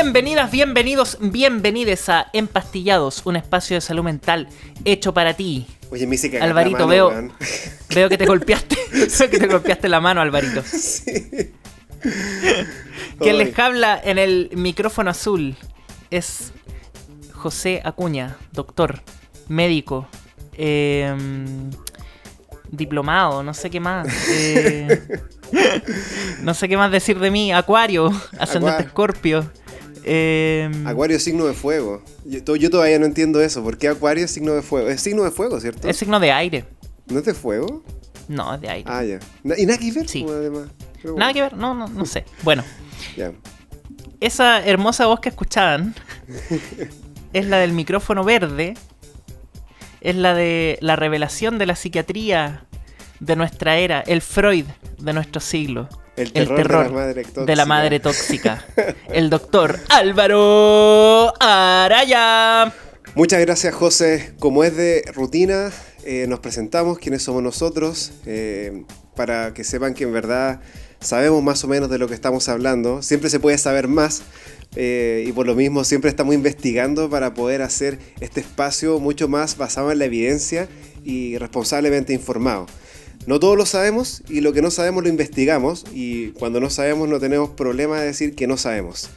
Bienvenidas, bienvenidos, bienvenides a Empastillados, un espacio de salud mental hecho para ti. Oye, me hice Alvarito, la mano, veo, weón. veo que te golpeaste, veo que te golpeaste la mano, Alvarito. Sí. Quien les habla en el micrófono azul es José Acuña, doctor, médico, em, diplomado, no sé qué más. eh, no sé qué más decir de mí. Acuario, ascendente escorpio. Em, Acuario es signo de fuego. Yo, to- yo todavía no entiendo eso. ¿Por qué Acuario es signo de fuego? Es signo de fuego, ¿cierto? es signo de aire. ¿No es de fuego? No, es de aire. Ah, ya. ¿Y nada que ver? Sí. pues, además. Nada que ver, no, no, no sé. Bueno, Ya. esa hermosa voz que escuchaban es la del micrófono verde. Es la de la revelación de la psiquiatría de nuestra era, el Freud de nuestro siglo. El terror de la madre tóxica. de la madre tóxica. El doctor Álvaro Araya. Muchas gracias, José. Como es de rutina, eh, nos presentamos quiénes somos nosotros, eh, para que sepan que en verdad sabemos más o menos de lo que estamos hablando. Siempre se puede saber más eh, y por lo mismo siempre estamos investigando para poder hacer este espacio mucho más basado en la evidencia y responsablemente informado. No todos lo sabemos y lo que no sabemos lo investigamos y cuando no sabemos no tenemos problema de decir que no sabemos.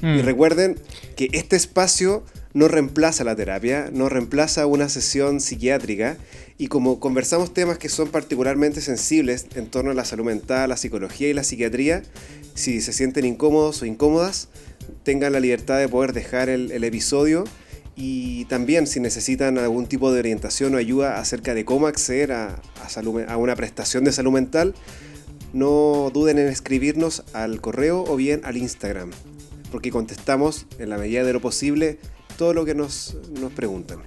Y Mm. recuerden que este espacio no reemplaza la terapia, no reemplaza una sesión psiquiátrica y como conversamos temas que son particularmente sensibles en torno a la salud mental, la psicología y la psiquiatría, si se sienten incómodos o incómodas, tengan la libertad de poder dejar el, el episodio y también si necesitan algún tipo de orientación o ayuda acerca de cómo acceder a, a salud a una prestación de salud mental, no duden en escribirnos al correo o bien al Instagram, porque contestamos en la medida de lo posible todo lo que nos, nos preguntan.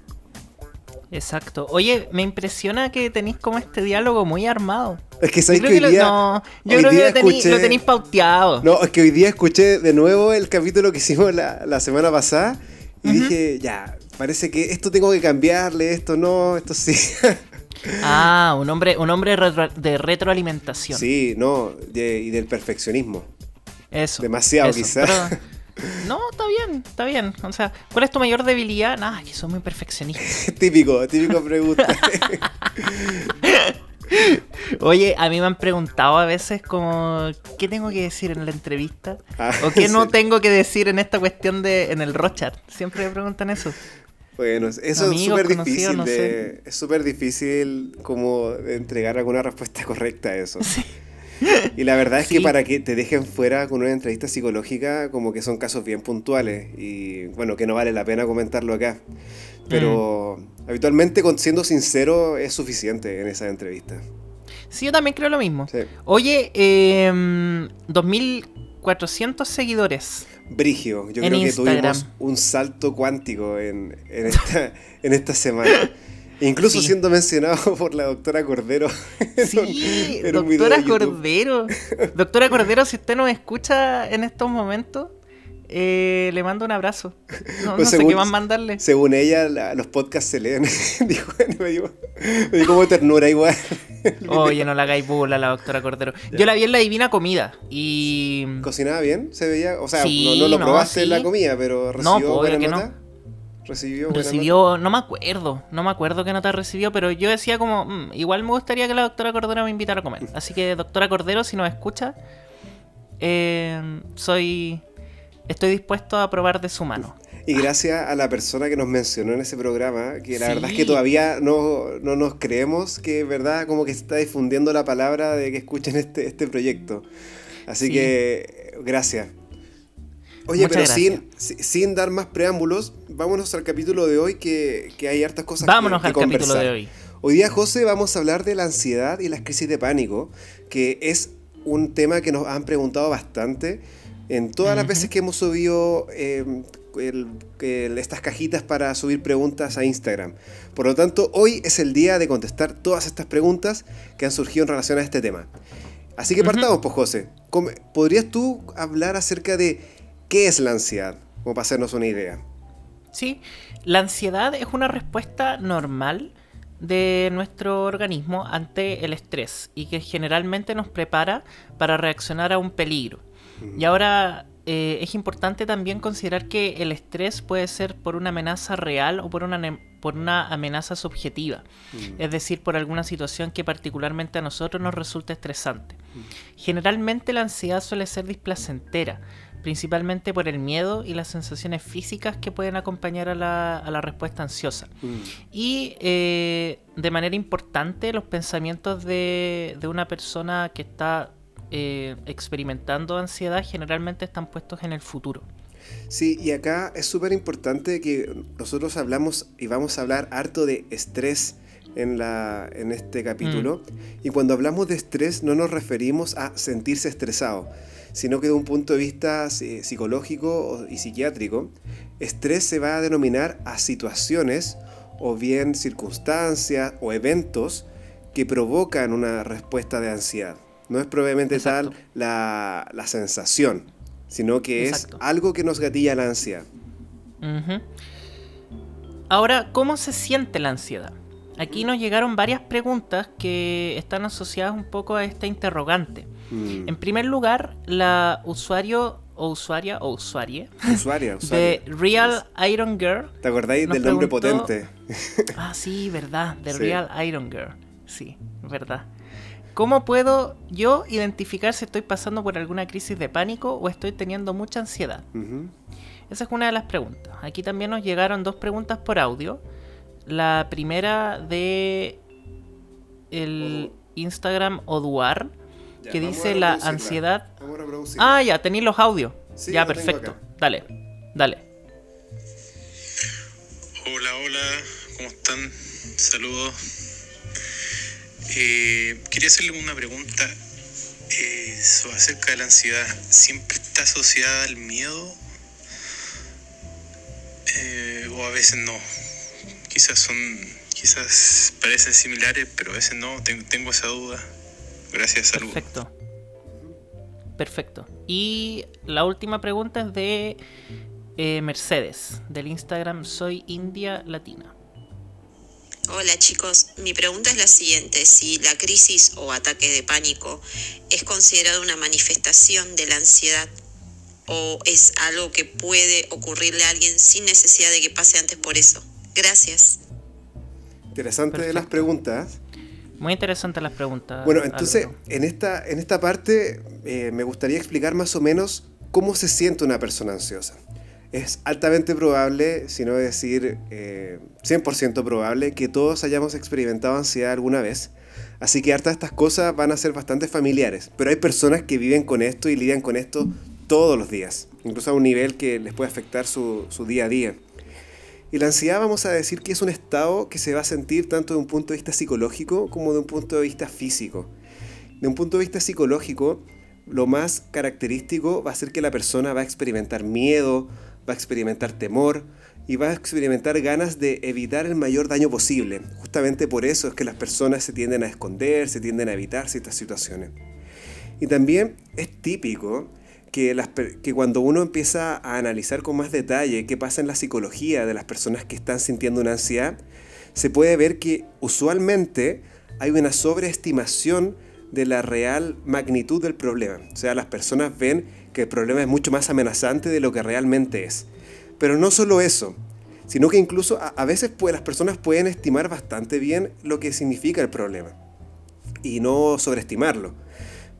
Exacto. Oye, me impresiona que tenéis como este diálogo muy armado. Es que sabéis que hoy lo, día... no, yo creo que día lo tenéis, escuché- lo tenéis pauteado. No, es que hoy día escuché de nuevo el capítulo que hicimos la, la semana pasada y dije, ya, parece que esto tengo que cambiarle, esto no, esto sí. Ah, un hombre, un hombre retro- de retroalimentación. sí, no, de- y del perfeccionismo. Eso. Demasiado, quizás. No, está bien, está bien. O sea, ¿cuál es tu mayor debilidad? Nada, que soy muy perfeccionista. típico, típico pregunta. Oye, a mí me han preguntado a veces como qué tengo que decir en la entrevista Ah, o qué no sí. tengo que decir en esta cuestión de en el Rochat. Siempre me preguntan eso. Bueno, eso es súper difícil no de, es súper difícil como de entregar alguna respuesta correcta a eso. Y la verdad es Sí. que para que te dejen fuera con una entrevista psicológica, como que son casos bien puntuales y bueno, que no vale la pena comentarlo acá. Pero Mm. habitualmente, con, siendo sincero, es suficiente en esa entrevista. Sí, yo también creo lo mismo. Sí. Oye, eh, 2400 seguidores. Brigio, yo En creo que tuvimos un salto cuántico en, en esta, en esta semana. Incluso Sí. siendo mencionado por la doctora Cordero. Sí, en un doctora. Cordero. Doctora Cordero, si usted nos escucha en estos momentos, eh, le mando un abrazo. No, Pues no sé qué más mandarle. Según ella, la- los podcasts se leen. Dijo, me dio, me dio como ternura igual. Oye, no la hagáis burla la doctora Cordero. Yo la vi en la Divina Comida y... ¿Cocinaba bien? ¿Se veía? O sea, Sí, no, no lo no, probaste en la comida, pero No, recibió obvio buena nota. no. ¿Recibió buena Recibió, no me acuerdo, no me acuerdo qué nota recibió, pero yo decía como, "Mm, igual me gustaría que la doctora Cordero me invitara a comer. Así que, doctora Cordero, si nos escucha, eh, soy, estoy dispuesto a probar de su mano. Y gracias a la persona que nos mencionó en ese programa, que la Sí. verdad es que todavía no, no nos creemos que, verdad, como que se está difundiendo la palabra de que escuchen este, este proyecto. Así Sí. que, gracias. Oye, Muchas pero sin, si- sin dar más preámbulos, vámonos al capítulo de hoy que, que hay hartas cosas que- Vámonos que al capítulo conversar. de hoy. Hoy día, José, vamos a hablar de la ansiedad y las crisis de pánico, que es un tema que nos han preguntado bastante en todas las veces que hemos subido eh, el- el- estas cajitas para subir preguntas a Instagram. Por lo tanto, hoy es el día de contestar todas estas preguntas que han surgido en relación a este tema. Así que partamos, pues, José. ¿Cómo- ¿Podrías tú hablar acerca de qué es la ansiedad? Como para hacernos una idea. Sí, la ansiedad es una respuesta normal de nuestro organismo ante el estrés y que generalmente nos prepara para reaccionar a un peligro. Y ahora eh, es importante también considerar que el estrés puede ser por una amenaza real o por una, por una amenaza subjetiva, mm. es decir, por alguna situación que particularmente a nosotros nos resulta estresante. Mm. Generalmente la ansiedad suele ser displacentera, principalmente por el miedo y las sensaciones físicas que pueden acompañar a la, respuesta ansiosa. Mm. Y eh, de manera importante, los pensamientos de, una persona que está eh, experimentando ansiedad generalmente están puestos en el futuro. Sí, y acá es súper importante que nosotros hablamos y vamos a hablar harto de estrés en, la, en este capítulo. Mm. Y cuando hablamos de estrés no nos referimos a sentirse estresado, sino que de un punto de vista psicológico y psiquiátrico, estrés se va a denominar a situaciones o bien circunstancias o eventos que provocan una respuesta de ansiedad. No es probablemente tal la, la, sensación, sino que es algo que nos gatilla la ansiedad. Ahora, ¿cómo se siente la ansiedad? Aquí nos llegaron varias preguntas que están asociadas un poco a esta interrogante. Mm. En primer lugar, la usuario o usuaria o usuarie usuaria, de Real Iron Girl. ¿Te acordáis del nombre potente? ah, sí, verdad, de Real Iron Girl. Sí, verdad. ¿Cómo puedo yo identificar si estoy pasando por alguna crisis de pánico o estoy teniendo mucha ansiedad? Esa es una de las preguntas. Aquí también nos llegaron dos preguntas por audio. La primera de el Instagram Oduar que dice la ansiedad. Ah, ya, tenéis los audios. ya, perfecto. Dale, dale. Hola, hola, ¿cómo están? Saludos. Eh, quería hacerle una pregunta eh, acerca de la ansiedad. ¿Siempre está asociada al miedo? Eh, o a veces no. Quizás son, quizás parecen similares, pero a veces no. tengo esa duda. Gracias, saludos. Perfecto. Perfecto. Y la última pregunta es de eh, Mercedes, del Instagram Soy India Latina. Hola chicos, mi pregunta es la siguiente, si la crisis o ataque de pánico es considerado una manifestación de la ansiedad o es algo que puede ocurrirle a alguien sin necesidad de que pase antes por eso. Gracias. Interesante de las preguntas. Muy interesantes las preguntas. Bueno, entonces, en esta, en esta parte eh, me gustaría explicar más o menos cómo se siente una persona ansiosa. Es altamente probable, si no decir 100% eh, probable, que todos hayamos experimentado ansiedad alguna vez. Así que hartas de estas cosas van a ser bastante familiares. Pero hay personas que viven con esto y lidian con esto todos los días, incluso a un nivel que les puede afectar su, su día a día. Y la ansiedad vamos a decir que es un estado que se va a sentir tanto de un punto de vista psicológico como de un punto de vista físico. De un punto de vista psicológico, lo más característico va a ser que la persona va a experimentar miedo, va a experimentar temor y va a experimentar ganas de evitar el mayor daño posible. Justamente por eso es que las personas se tienden a esconder, se tienden a evitar ciertas situaciones. Y también es típico que, cuando uno empieza a analizar con más detalle qué pasa en la psicología de las personas que están sintiendo una ansiedad, se puede ver que usualmente hay una sobreestimación de la real magnitud del problema. O sea, las personas ven que el problema es mucho más amenazante de lo que realmente es. Pero no solo eso, sino que incluso a, veces las personas pueden estimar bastante bien lo que significa el problema y no sobreestimarlo.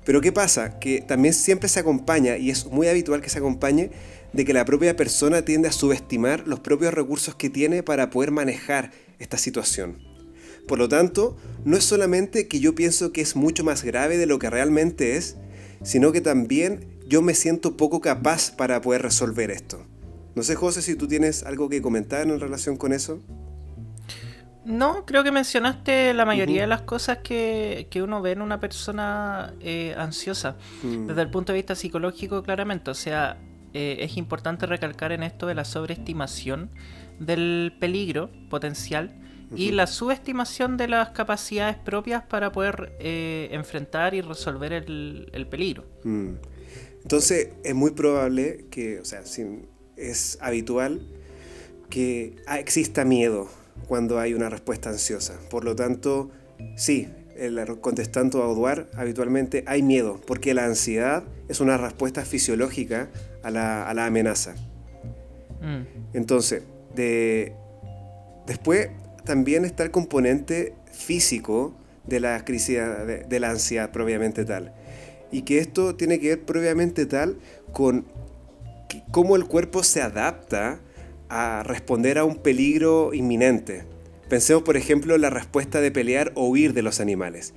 Pero ¿qué pasa? Que también siempre se acompaña, y es muy habitual que se acompañe, de que la propia persona tiende a subestimar los propios recursos que tiene para poder manejar esta situación. Por lo tanto, no es solamente que yo pienso que es mucho más grave de lo que realmente es, sino que también yo me siento poco capaz para poder resolver esto. No sé, José, si tú tienes algo que comentar en relación con eso. No, creo que mencionaste la mayoría de las cosas que, uno ve en una persona eh, ansiosa, mm. desde el punto de vista psicológico claramente. O sea, eh, es importante recalcar en esto de la sobreestimación del peligro potencial y la subestimación de las capacidades propias para poder eh, enfrentar y resolver el, peligro. Mm. Entonces, es muy probable que, o sea, es habitual que exista miedo cuando hay una respuesta ansiosa. Por lo tanto, sí, contestando a Oduar, habitualmente hay miedo, porque la ansiedad es una respuesta fisiológica a la, amenaza. Mm. Entonces, de, después también está el componente físico de la crisis de, la ansiedad propiamente tal. Y que esto tiene que ver propiamente tal con cómo el cuerpo se adapta a responder a un peligro inminente. Pensemos, por ejemplo, en la respuesta de pelear o huir de los animales,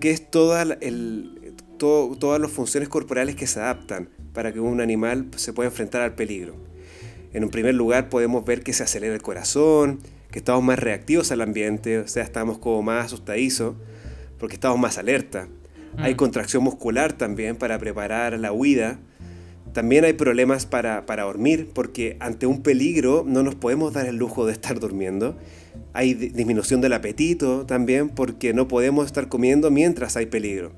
que es toda el, todas las funciones corporales que se adaptan para que un animal se pueda enfrentar al peligro. En un primer lugar podemos ver que se acelera el corazón, que estamos más reactivos al ambiente, o sea, estamos como más asustadizos, porque estamos más alerta. Hay mm. contracción muscular también para preparar la huida. También hay problemas para, para, dormir, porque ante un peligro no nos podemos dar el lujo de estar durmiendo. Hay disminución del apetito también, porque no podemos estar comiendo mientras hay peligro.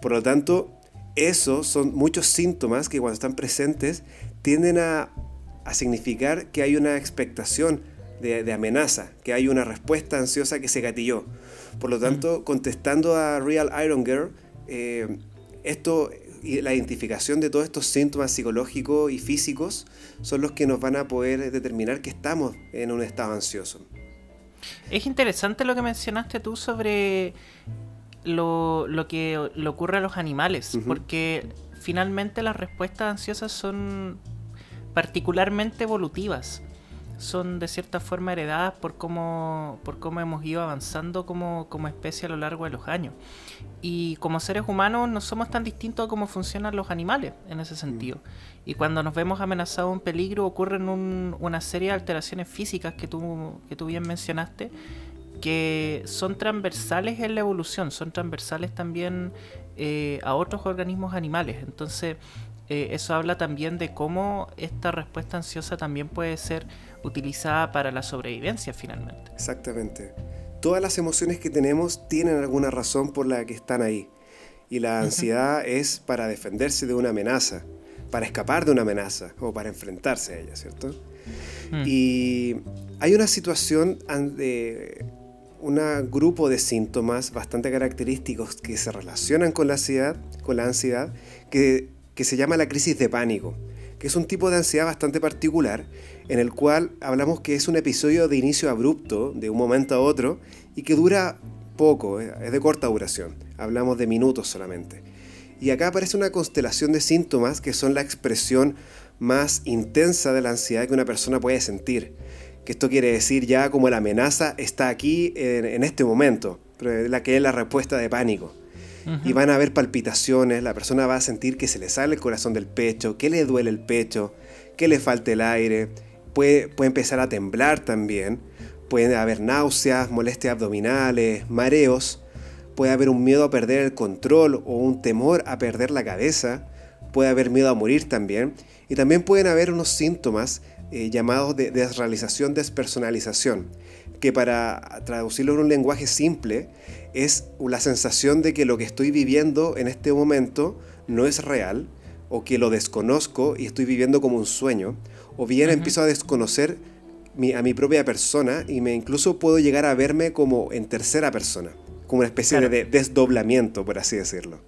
Por lo tanto, esos son muchos síntomas que cuando están presentes tienden a, a significar que hay una expectación de, amenaza, que hay una respuesta ansiosa que se gatilló. Por lo tanto, contestando a Real Iron Girl, eh, esto la identificación de todos estos síntomas psicológicos y físicos son los que nos van a poder determinar que estamos en un estado ansioso. Es interesante lo que mencionaste tú sobre lo, que le ocurre a los animales, porque finalmente las respuestas ansiosas son particularmente evolutivas son de cierta forma heredadas por cómo, por cómo hemos ido avanzando como, especie a lo largo de los años. Y como seres humanos no somos tan distintos a cómo funcionan los animales en ese sentido. Y cuando nos vemos amenazados en peligro ocurren una serie de alteraciones físicas que tú, que tú bien mencionaste que son transversales en la evolución, son transversales también eh, a otros organismos animales. Entonces, eh, eso habla también de cómo esta respuesta ansiosa también puede ser utilizada para la sobrevivencia finalmente. Exactamente. Todas las emociones que tenemos tienen alguna razón por la que están ahí. Y la ansiedad es para defenderse de una amenaza, para escapar de una amenaza o para enfrentarse a ella, ¿cierto? Mm. Y hay una situación de un grupo de síntomas bastante característicos que se relacionan con la ansiedad, con la ansiedad que, que se llama la crisis de pánico que es un tipo de ansiedad bastante particular, en el cual hablamos que es un episodio de inicio abrupto, de un momento a otro, y que dura poco, eh, es de corta duración, hablamos de minutos solamente. Y acá aparece una constelación de síntomas que son la expresión más intensa de la ansiedad que una persona puede sentir. Que esto quiere decir ya como la amenaza está aquí en, en este momento, la que es la respuesta de pánico y van a haber palpitaciones, la persona va a sentir que se le sale el corazón del pecho, que le duele el pecho, que le falte el aire, puede, puede empezar a temblar también, puede haber náuseas, molestias abdominales, mareos, puede haber un miedo a perder el control o un temor a perder la cabeza, puede haber miedo a morir también, y también pueden haber unos síntomas eh, llamados de desrealización, despersonalización, que para traducirlo en un lenguaje simple es la sensación de que lo que estoy viviendo en este momento no es real, o que lo desconozco y estoy viviendo como un sueño, o bien empiezo a desconocer a mi propia persona y me incluso puedo llegar a verme como en tercera persona, como una especie de desdoblamiento, por así decirlo.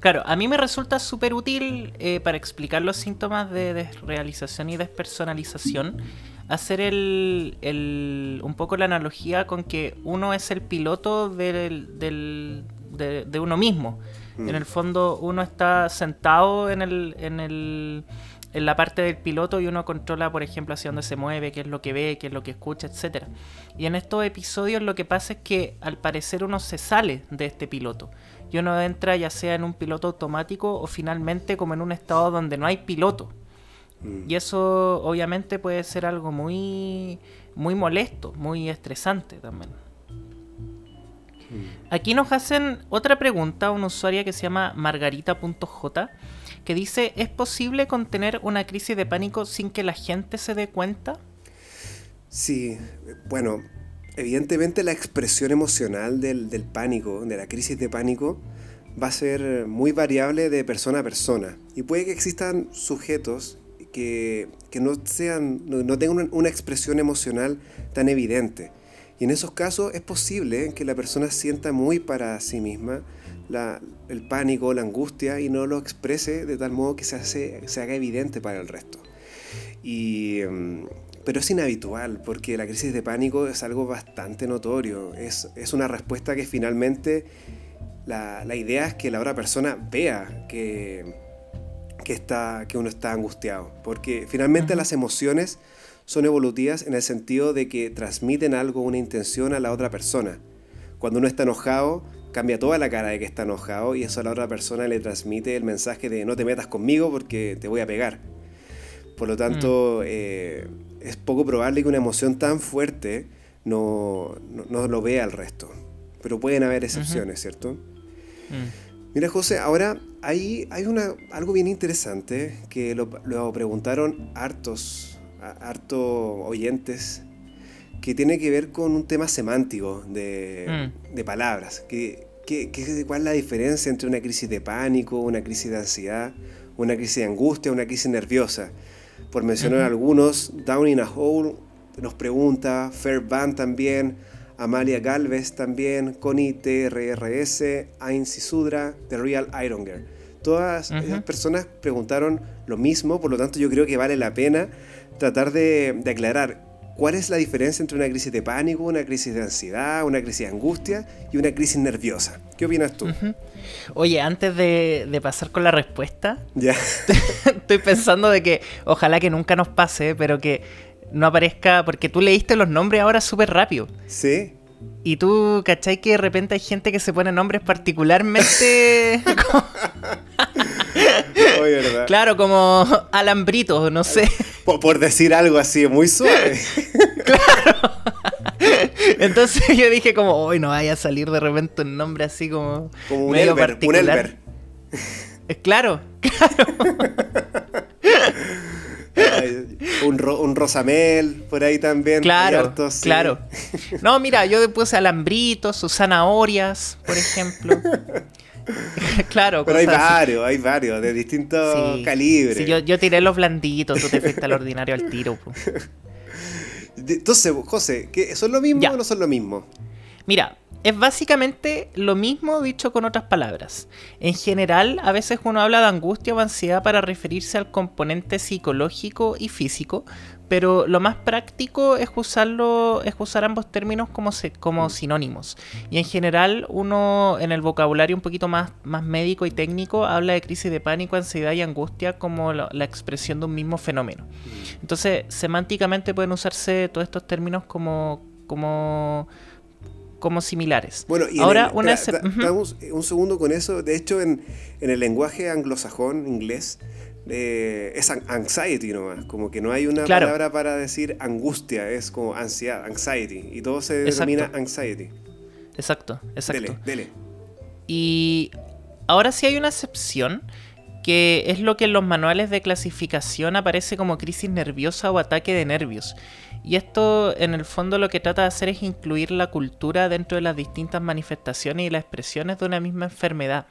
Claro, a mí me resulta súper útil eh, para explicar los síntomas de desrealización y despersonalización hacer el, un poco la analogía con que uno es el piloto del, de, uno mismo. Mm. En el fondo uno está sentado en, el, en, el, en la parte del piloto y uno controla, por ejemplo, hacia dónde se mueve, qué es lo que ve, qué es lo que escucha, etc. Y en estos episodios lo que pasa es que al parecer uno se sale de este piloto. Y uno entra ya sea en un piloto automático o finalmente como en un estado donde no hay piloto. Mm. Y eso obviamente puede ser algo muy, muy molesto, muy estresante también. Mm. Aquí nos hacen otra pregunta, una usuaria que se llama margarita.j, que dice, ¿es posible contener una crisis de pánico sin que la gente se dé cuenta? Sí, bueno, evidentemente la expresión emocional del, del pánico, de la crisis de pánico, va a ser muy variable de persona a persona. Y puede que existan sujetos que, no, sean, no, tengan una expresión emocional tan evidente. Y en esos casos es posible que la persona sienta muy para sí misma el pánico, la angustia y no lo exprese de tal modo que se, hace, se haga evidente para el resto. Y, em, pero es inhabitual porque la crisis de pánico es algo bastante notorio. Es, es una respuesta que finalmente la, la, idea es que la otra persona vea que, que, está, que uno está angustiado. Porque finalmente las emociones son evolutivas en el sentido de que transmiten algo, una intención a la otra persona. Cuando uno está enojado, cambia toda la cara de que está enojado y eso a la otra persona le transmite el mensaje de no te metas conmigo porque te voy a pegar. Por lo tanto, mm. eh, es poco probable que una emoción tan fuerte no, no, lo vea al resto. Pero pueden haber excepciones, ¿cierto? Mm. Mira, José, ahora hay, hay una, algo bien interesante que lo, lo preguntaron hartos harto oyentes que tiene que ver con un tema semántico de, mm. de palabras. Que, ¿Cuál es la diferencia entre una crisis de pánico, una crisis de ansiedad, una crisis de angustia, una crisis nerviosa? Por mencionar algunos, Down in a Hole nos pregunta, Fair Band también, Amalia Galvez también, Connie TRRS, Ain Sudra, The Real Iron Girl. Todas esas personas preguntaron lo mismo, por lo tanto yo creo que vale la pena tratar de, aclarar cuál es la diferencia entre una crisis de pánico, una crisis de ansiedad, una crisis de angustia y una crisis nerviosa. ¿Qué opinas tú? Oye, antes de, pasar con la respuesta, ya. estoy pensando de que ojalá que nunca nos pase, pero que no aparezca, porque tú leíste los nombres ahora súper rápido. Sí. Y tú, ¿cachai? Que de repente hay gente que se pone nombres particularmente... Claro, como alambritos, no sé. Por, decir algo así, muy suave. claro. Entonces yo dije como, hoy no vaya a salir de repente un nombre así como, como un medio particular. Un Claro, claro. un, un, Rosamel por ahí también. Claro, claro. No, mira, yo puse alambritos, sus zanahorias, por ejemplo. claro, pero hay varios, hay varios, de distintos calibres. Sí, yo, tiré los blanditos, tú te fuiste al ordinario al tiro. Entonces, José, ¿son lo mismo o no son lo mismo? Mira, es básicamente lo mismo dicho con otras palabras. En general, a veces uno habla de angustia o ansiedad para referirse al componente psicológico y físico, pero lo más práctico es usarlo, es usar ambos términos como, como sinónimos. Y en general, uno en el vocabulario un poquito más, más médico y técnico habla de crisis de pánico, ansiedad y angustia como la, la expresión de un mismo fenómeno. Entonces, semánticamente pueden usarse todos estos términos como, como como similares. Bueno, y ahora una un segundo con eso. De hecho, en, el lenguaje anglosajón, inglés, eh, es anxiety nomás. Como que no hay una palabra para decir angustia, es como ansiedad, anxiety. Y todo se denomina anxiety. Exacto, exacto. Dele, dele. Y ahora sí hay una excepción que es lo que en los manuales de clasificación aparece como crisis nerviosa o ataque de nervios. Y esto en el fondo lo que trata de hacer es incluir la cultura dentro de las distintas manifestaciones y las expresiones de una misma enfermedad.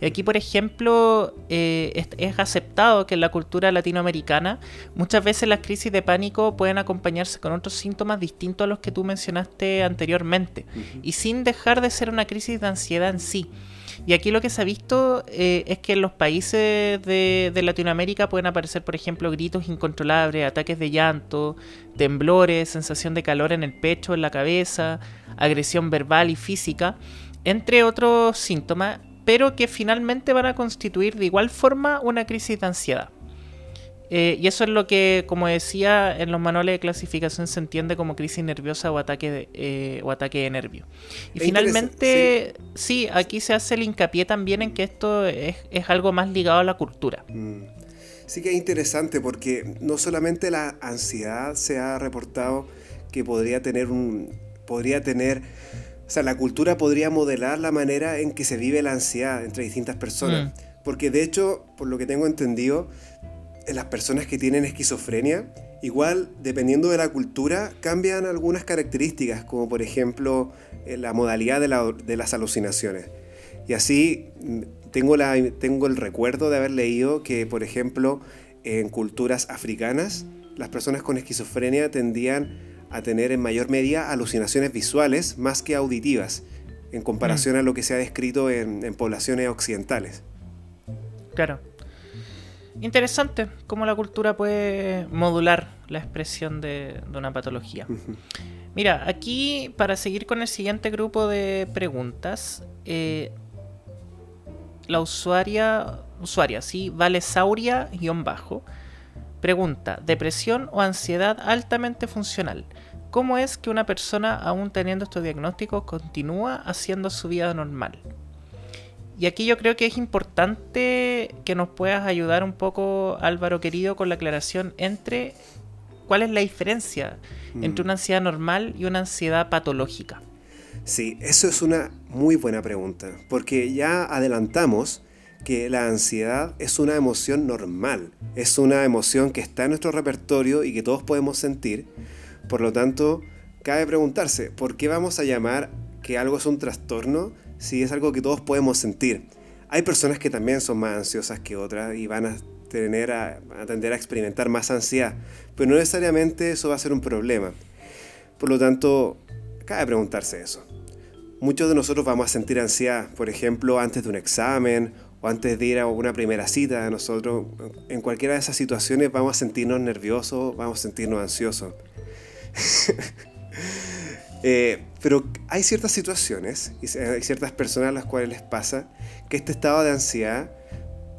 Y aquí, por ejemplo, eh, es, aceptado que en la cultura latinoamericana muchas veces las crisis de pánico pueden acompañarse con otros síntomas distintos a los que tú mencionaste anteriormente, y sin dejar de ser una crisis de ansiedad en sí. Y aquí lo que se ha visto eh, es que en los países de, Latinoamérica pueden aparecer, por ejemplo, gritos incontrolables, ataques de llanto, temblores, sensación de calor en el pecho, en la cabeza, agresión verbal y física, entre otros síntomas, pero que finalmente van a constituir de igual forma una crisis de ansiedad. Eh, y eso es lo que, como decía, en los manuales de clasificación se entiende como crisis nerviosa o ataque de, eh, o ataque de nervio. Y finalmente, sí. aquí se hace el hincapié también en que esto es, algo más ligado a la cultura. Mm. Sí que es interesante porque no solamente la ansiedad se ha reportado que podría tener un... podría tener... O sea, la cultura podría modelar la manera en que se vive la ansiedad entre distintas personas. Mm. Porque de hecho, por lo que tengo entendido, en las personas que tienen esquizofrenia, igual dependiendo de la cultura, cambian algunas características, como por ejemplo eh, la modalidad de, las alucinaciones. Y así mm, tengo, la, tengo el recuerdo de haber leído que, por ejemplo, en culturas africanas, las personas con esquizofrenia tendían a tener en mayor medida alucinaciones visuales más que auditivas, en comparación a lo que se ha descrito en, en poblaciones occidentales. Claro. Interesante cómo la cultura puede modular la expresión de, de una patología. Mira, aquí para seguir con el siguiente grupo de preguntas, eh, la usuaria, usuaria, sí, Valesauria-bajo, pregunta, ¿depresión o ansiedad altamente funcional? ¿Cómo es que una persona, aún teniendo estos diagnósticos, continúa haciendo su vida normal? Y aquí yo creo que es importante que nos puedas ayudar un poco, Álvaro querido, con la aclaración entre cuál es la diferencia entre Mm. una ansiedad normal y una ansiedad patológica. Sí, eso es una muy buena pregunta, porque ya adelantamos que la ansiedad es una emoción normal, es una emoción que está en nuestro repertorio y que todos podemos sentir. Por lo tanto, cabe preguntarse, ¿por qué vamos a llamar que algo es un trastorno si es algo que todos podemos sentir? Hay personas que también son más ansiosas que otras y van a tener a, tender a experimentar más ansiedad, pero no necesariamente eso va a ser un problema. Por lo tanto, cabe preguntarse eso. Muchos de nosotros vamos a sentir ansiedad, por ejemplo, antes de un examen o antes de ir a una primera cita. Nosotros, en cualquiera de esas situaciones, vamos a sentirnos nerviosos, vamos a sentirnos ansiosos. Eh, pero hay ciertas situaciones y hay ciertas personas a las cuales les pasa que este estado de ansiedad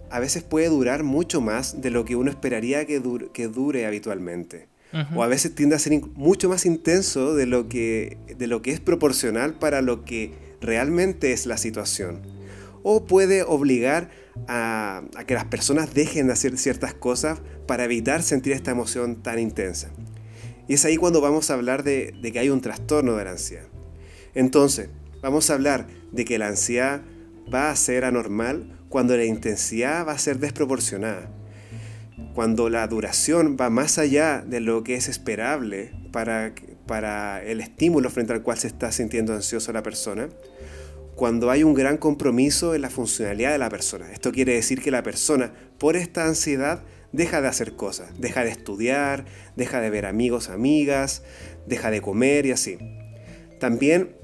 a veces puede durar mucho más de lo que uno esperaría que dure, que dure habitualmente. O a veces tiende a ser mucho más intenso de lo, que, de lo que es proporcional para lo que realmente es la situación. O puede obligar a, a que las personas dejen de hacer ciertas cosas para evitar sentir esta emoción tan intensa. Y es ahí cuando vamos a hablar de, que hay un trastorno de la ansiedad. Entonces, vamos a hablar de que la ansiedad va a ser anormal cuando la intensidad va a ser desproporcionada. Cuando la duración va más allá de lo que es esperable para, para el estímulo frente al cual se está sintiendo ansioso la persona. Cuando hay un gran compromiso en la funcionalidad de la persona. Esto quiere decir que la persona, por esta ansiedad, deja de hacer cosas, deja de estudiar, deja de ver amigos, amigas, deja de comer y así. También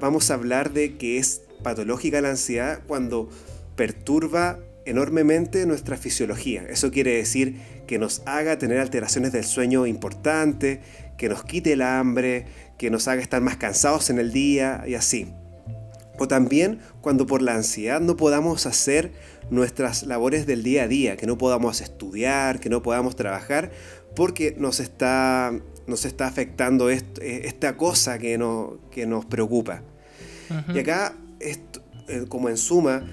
vamos a hablar de que es patológica la ansiedad cuando perturba enormemente nuestra fisiología. Eso quiere decir que nos haga tener alteraciones del sueño importantes, que nos quite el hambre, que nos haga estar más cansados en el día y así. O también cuando por la ansiedad no podamos hacer nuestras labores del día a día, que no podamos estudiar, que no podamos trabajar, porque nos está, nos está afectando eh, esta cosa que, no- que nos preocupa. Y acá, esto, eh, como en suma,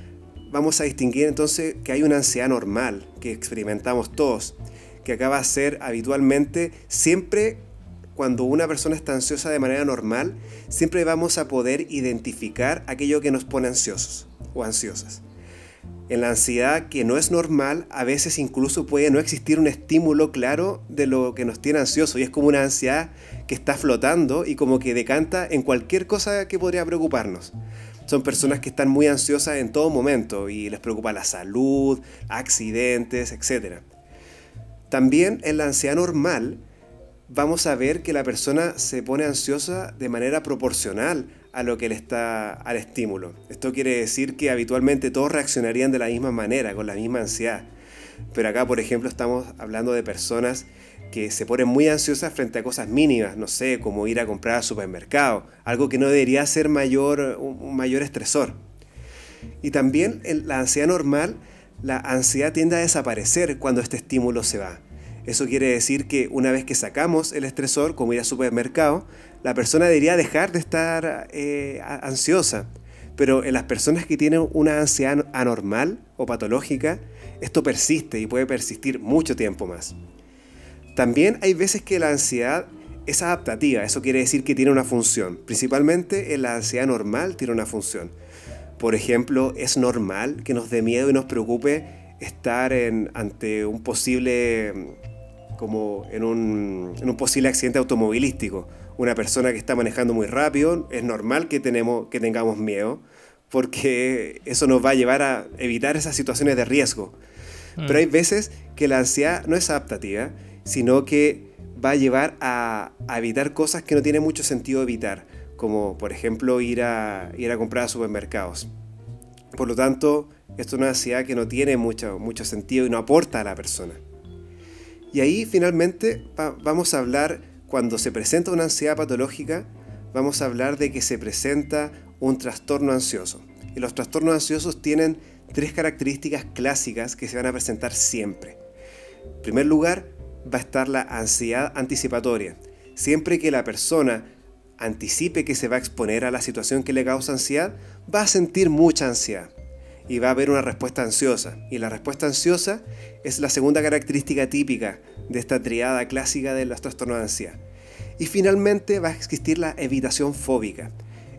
vamos a distinguir entonces que hay una ansiedad normal que experimentamos todos, que acá va a ser habitualmente siempre cuando una persona está ansiosa de manera normal, siempre vamos a poder identificar aquello que nos pone ansiosos o ansiosas. En la ansiedad que no es normal, a veces incluso puede no existir un estímulo claro de lo que nos tiene ansioso y es como una ansiedad que está flotando y como que decanta en cualquier cosa que podría preocuparnos. Son personas que están muy ansiosas en todo momento y les preocupa la salud, accidentes, etc. También en la ansiedad normal vamos a ver que la persona se pone ansiosa de manera proporcional a lo que le está al estímulo. Esto quiere decir que habitualmente todos reaccionarían de la misma manera, con la misma ansiedad. Pero acá, por ejemplo, estamos hablando de personas que se ponen muy ansiosas frente a cosas mínimas, no sé, como ir a comprar al supermercado, algo que no debería ser mayor, un, mayor estresor. Y también en la ansiedad normal, la ansiedad tiende a desaparecer cuando este estímulo se va. Eso quiere decir que una vez que sacamos el estresor, como ir al supermercado, la persona debería dejar de estar eh, ansiosa. Pero en las personas que tienen una ansiedad anormal o patológica, esto persiste y puede persistir mucho tiempo más. También hay veces que la ansiedad es adaptativa, eso quiere decir que tiene una función. Principalmente en la ansiedad normal tiene una función. Por ejemplo, es normal que nos dé miedo y nos preocupe estar ante un posible como en un, en un posible accidente automovilístico. Una persona que está manejando muy rápido, es normal que, tenemos, que tengamos miedo, porque eso nos va a llevar a evitar esas situaciones de riesgo. Pero hay veces que la ansiedad no es adaptativa, sino que va a llevar a, evitar cosas que no tiene mucho sentido evitar, como por ejemplo ir a, ir a comprar a supermercados. Por lo tanto, esto es una ansiedad que no tiene mucho, mucho sentido y no aporta a la persona. Y ahí finalmente vamos a hablar, cuando se presenta una ansiedad patológica, vamos a hablar de que se presenta un trastorno ansioso. Y los trastornos ansiosos tienen tres características clásicas que se van a presentar siempre. En primer lugar, va a estar la ansiedad anticipatoria. Siempre que la persona anticipe que se va a exponer a la situación que le causa ansiedad, va a sentir mucha ansiedad y va a haber una respuesta ansiosa. Y la respuesta ansiosa es la segunda característica típica de esta triada clásica de los trastornos de ansiedad. Y finalmente va a existir la evitación fóbica.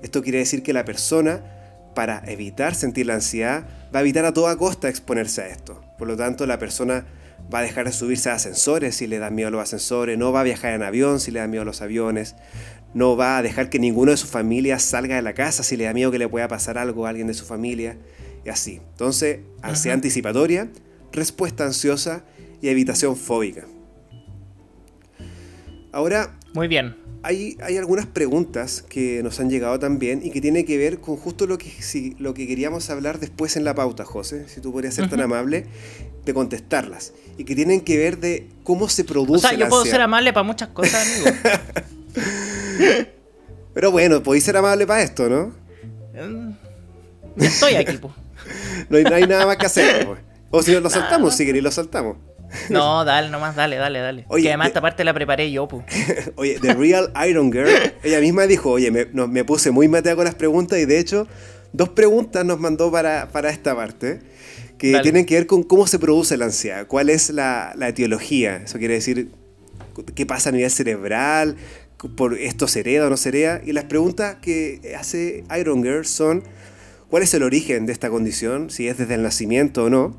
Esto quiere decir que la persona, para evitar sentir la ansiedad, va a evitar a toda costa exponerse a esto. Por lo tanto, la persona va a dejar de subirse a ascensores si le da miedo a los ascensores, no va a viajar en avión si le da miedo a los aviones, no va a dejar que ninguno de su familia salga de la casa si le da miedo que le pueda pasar algo a alguien de su familia y así. Entonces, ansiedad anticipatoria, respuesta ansiosa y evitación fóbica. Ahora... Muy bien. Hay, hay, algunas preguntas que nos han llegado también y que tienen que ver con justo lo que, si, lo que queríamos hablar después en la pauta, José, si tú podrías ser tan amable de contestarlas. Y que tienen que ver de cómo se produce. O sea, yo puedo ser amable para muchas cosas, amigo. Pero bueno, podéis ser amable para esto, ¿no? Mm, estoy aquí, pues. no, hay, nada más que hacer. Pues. O si lo saltamos, si queréis, lo saltamos. No, dale nomás, dale, dale, dale. Oye, que además esta parte la preparé yo, pues. Oye, The Real Iron Girl, ella misma dijo, oye, me, me puse muy matea con las preguntas y de hecho, dos preguntas nos mandó para, para esta parte que tienen que ver con cómo se produce la ansiedad, cuál es la, la etiología, eso quiere decir qué pasa a nivel cerebral, por esto se hereda o no se hereda, y las preguntas que hace Iron Girl son cuál es el origen de esta condición, si es desde el nacimiento o no.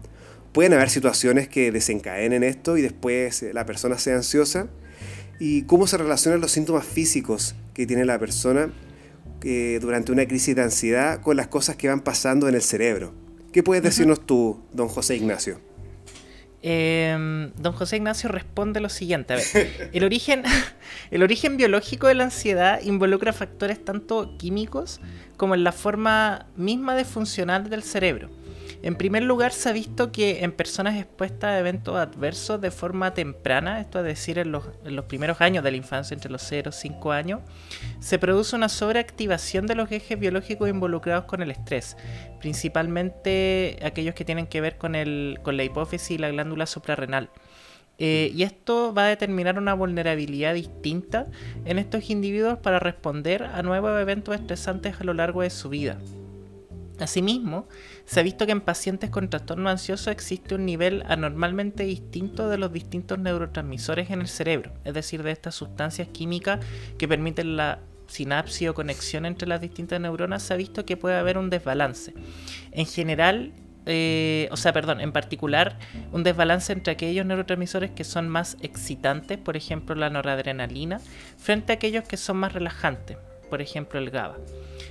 Pueden haber situaciones que desencadenen esto y después eh, la persona sea ansiosa. Y cómo se relacionan los síntomas físicos que tiene la persona eh, durante una crisis de ansiedad con las cosas que van pasando en el cerebro. ¿Qué puedes decirnos tú, don José Ignacio? Em, don José Ignacio responde lo siguiente. A ver, el origen, el origen biológico de la ansiedad involucra factores tanto químicos como en la forma misma de funcionar del cerebro. En primer lugar, se ha visto que en personas expuestas a eventos adversos de forma temprana, esto es decir, en los, primeros años de la infancia, entre los 0 y 5 años, se produce una sobreactivación de los ejes biológicos involucrados con el estrés, principalmente aquellos que tienen que ver con, el, con la hipófisis y la glándula suprarrenal. Eh, y esto va a determinar una vulnerabilidad distinta en estos individuos para responder a nuevos eventos estresantes a lo largo de su vida. Asimismo, se ha visto que en pacientes con trastorno ansioso existe un nivel anormalmente distinto de los distintos neurotransmisores en el cerebro, es decir, de estas sustancias químicas que permiten la sinapsis o conexión entre las distintas neuronas, se ha visto que puede haber un desbalance. En general, eh, o sea, perdón, en particular un desbalance entre aquellos neurotransmisores que son más excitantes, por ejemplo la noradrenalina, frente a aquellos que son más relajantes, por ejemplo el GABA.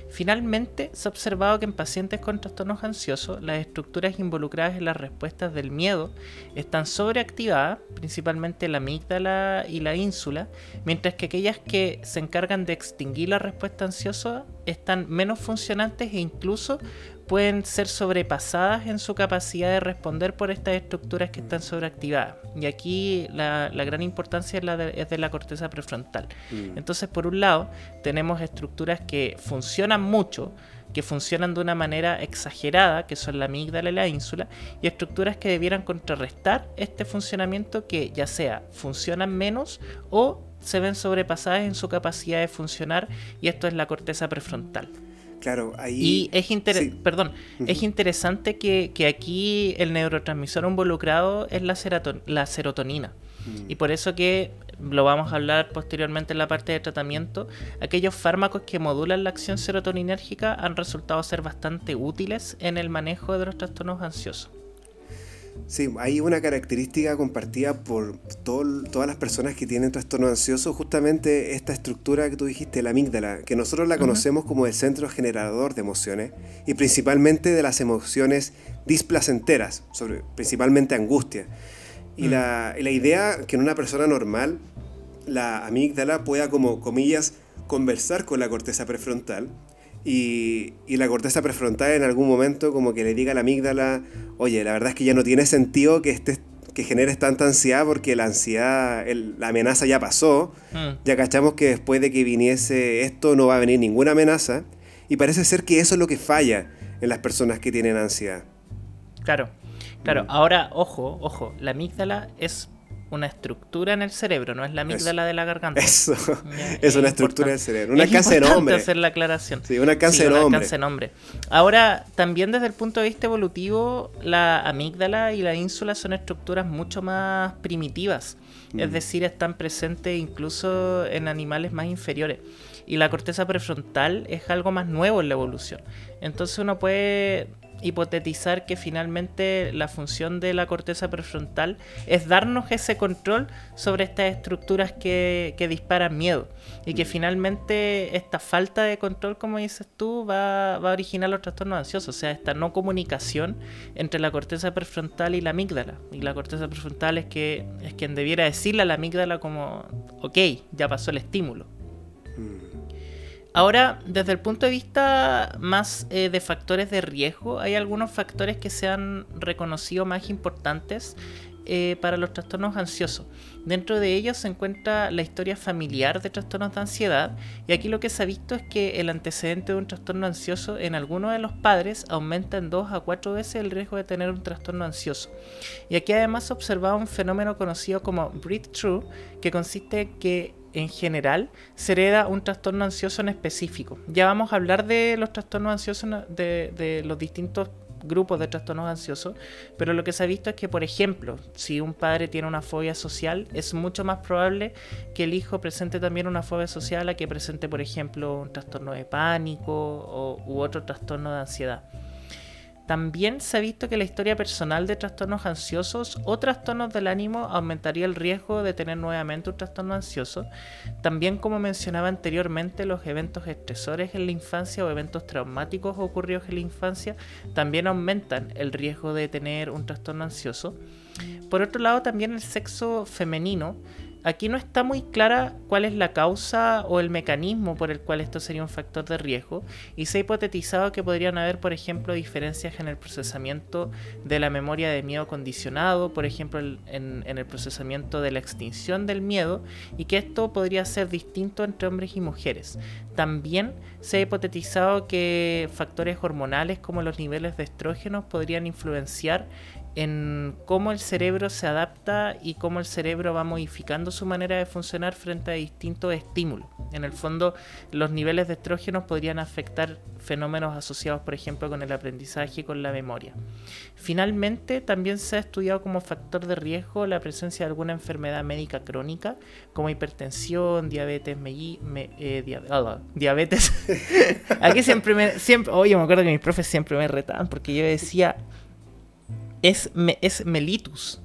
Finalmente, se ha observado que en pacientes con trastornos ansiosos, las estructuras involucradas en las respuestas del miedo están sobreactivadas, principalmente la amígdala y la ínsula, mientras que aquellas que se encargan de extinguir la respuesta ansiosa están menos funcionantes e incluso pueden ser sobrepasadas en su capacidad de responder por estas estructuras que están sobreactivadas. Y aquí la, gran importancia es, la de, es, de, la corteza prefrontal. Mm. Entonces, por un lado, tenemos estructuras que funcionan mucho, que funcionan de una manera exagerada, que son la amígdala y la ínsula, y estructuras que debieran contrarrestar este funcionamiento que ya sea funcionan menos o se ven sobrepasadas en su capacidad de funcionar, y esto es la corteza prefrontal. Claro, ahí... Y es, Perdón, es interesante que, aquí el neurotransmisor involucrado es la, la serotonina. Mm. Y por eso que lo vamos a hablar posteriormente en la parte de tratamiento, aquellos fármacos que modulan la acción serotoninérgica han resultado ser bastante útiles en el manejo de los trastornos ansiosos. Sí, hay una característica compartida por todas las personas que tienen trastorno ansioso, justamente esta estructura que tú dijiste, la amígdala, que nosotros la conocemos como el centro generador de emociones y principalmente de las emociones displacenteras, sobre, principalmente angustia. Y, mm. la, y la idea que en una persona normal la amígdala pueda, como comillas, conversar con la corteza prefrontal y, y, la corteza prefrontal en algún momento como que le diga a la amígdala, oye, la verdad es que ya no tiene sentido que estés que generes tanta ansiedad porque la ansiedad, la amenaza ya pasó, mm. ya cachamos que después de que viniese esto no va a venir ninguna amenaza y parece ser que eso es lo que falla en las personas que tienen ansiedad. Claro, claro, mm. ahora ojo, ojo, la amígdala es una estructura en el cerebro, no es la amígdala de la garganta. Eso, es, una estructura del cerebro. Un alcance de nombre. hacer la aclaración. Sí, un alcance de nombre. nombre. Ahora, también desde el punto de vista evolutivo, la amígdala y la ínsula son estructuras mucho más primitivas. Es mm. decir, están presentes incluso en animales más inferiores. Y la corteza prefrontal es algo más nuevo en la evolución. Entonces uno puede hipotetizar que finalmente la función de la corteza prefrontal es darnos ese control sobre estas estructuras que, disparan miedo y que finalmente esta falta de control, como dices tú, va, a originar los trastornos ansiosos, o sea, esta no comunicación entre la corteza prefrontal y la amígdala. Y la corteza prefrontal es, que, es quien debiera decirle a la amígdala como, ok, ya pasó el estímulo. Mm. Ahora, desde el punto de vista más eh, de factores de riesgo, hay algunos factores que se han reconocido más importantes eh, para los trastornos ansiosos. Dentro de ellos se encuentra la historia familiar de trastornos de ansiedad y aquí lo que se ha visto es que el antecedente de un trastorno ansioso en algunos de los padres aumenta en 2 a 4 veces el riesgo de tener un trastorno ansioso. Y aquí además se observaba un fenómeno conocido como breakthrough que consiste en que en general se hereda un trastorno ansioso en específico. Ya vamos a hablar de los trastornos ansiosos, de, los distintos grupos de trastornos ansiosos, pero lo que se ha visto es que, por ejemplo, si un padre tiene una fobia social, es mucho más probable que el hijo presente también una fobia social a que presente, por ejemplo, un trastorno de pánico o, u otro trastorno de ansiedad. También se ha visto que la historia personal de trastornos ansiosos o trastornos del ánimo aumentaría el riesgo de tener nuevamente un trastorno ansioso. También, como mencionaba anteriormente, los eventos estresores en la infancia o eventos traumáticos ocurridos en la infancia también aumentan el riesgo de tener un trastorno ansioso. Por otro lado, también el sexo femenino Aquí no está muy clara cuál es la causa o el mecanismo por el cual esto sería un factor de riesgo y se ha hipotetizado que podrían haber, por ejemplo, diferencias en el procesamiento de la memoria de miedo condicionado, por ejemplo, en, el procesamiento de la extinción del miedo y que esto podría ser distinto entre hombres y mujeres. También se ha hipotetizado que factores hormonales como los niveles de estrógenos podrían influenciar en cómo el cerebro se adapta y cómo el cerebro va modificando su manera de funcionar frente a distintos estímulos. En el fondo, los niveles de estrógenos podrían afectar fenómenos asociados, por ejemplo, con el aprendizaje y con la memoria. Finalmente, también se ha estudiado como factor de riesgo la presencia de alguna enfermedad médica crónica, como hipertensión, diabetes, eh, ah, diabetes. Aquí siempre me, siempre, oye, me acuerdo que mis profes siempre me retaban porque yo decía es, es Melitus.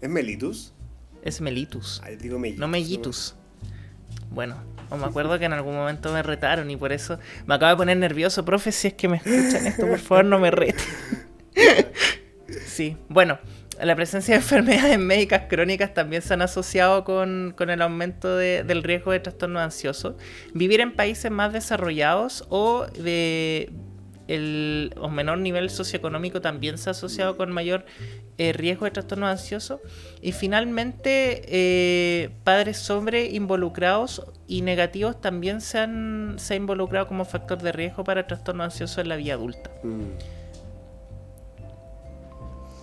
¿Es Melitus? Es Melitus. Ah, digo mellitus. No Mellitus. Bueno, me acuerdo que en algún momento me retaron y por eso me acabo de poner nervioso. Profe, si es que me escuchan esto, por favor no me reten. sí, bueno, la presencia de enfermedades médicas crónicas también se han asociado con, con el aumento de, del riesgo de trastorno ansioso. Vivir en países más desarrollados o de el menor nivel socioeconómico también se ha asociado con mayor eh, riesgo de trastorno ansioso. Y finalmente, eh, padres sobre involucrados y negativos también se han se ha involucrado como factor de riesgo para trastorno ansioso en la vida adulta. Mm.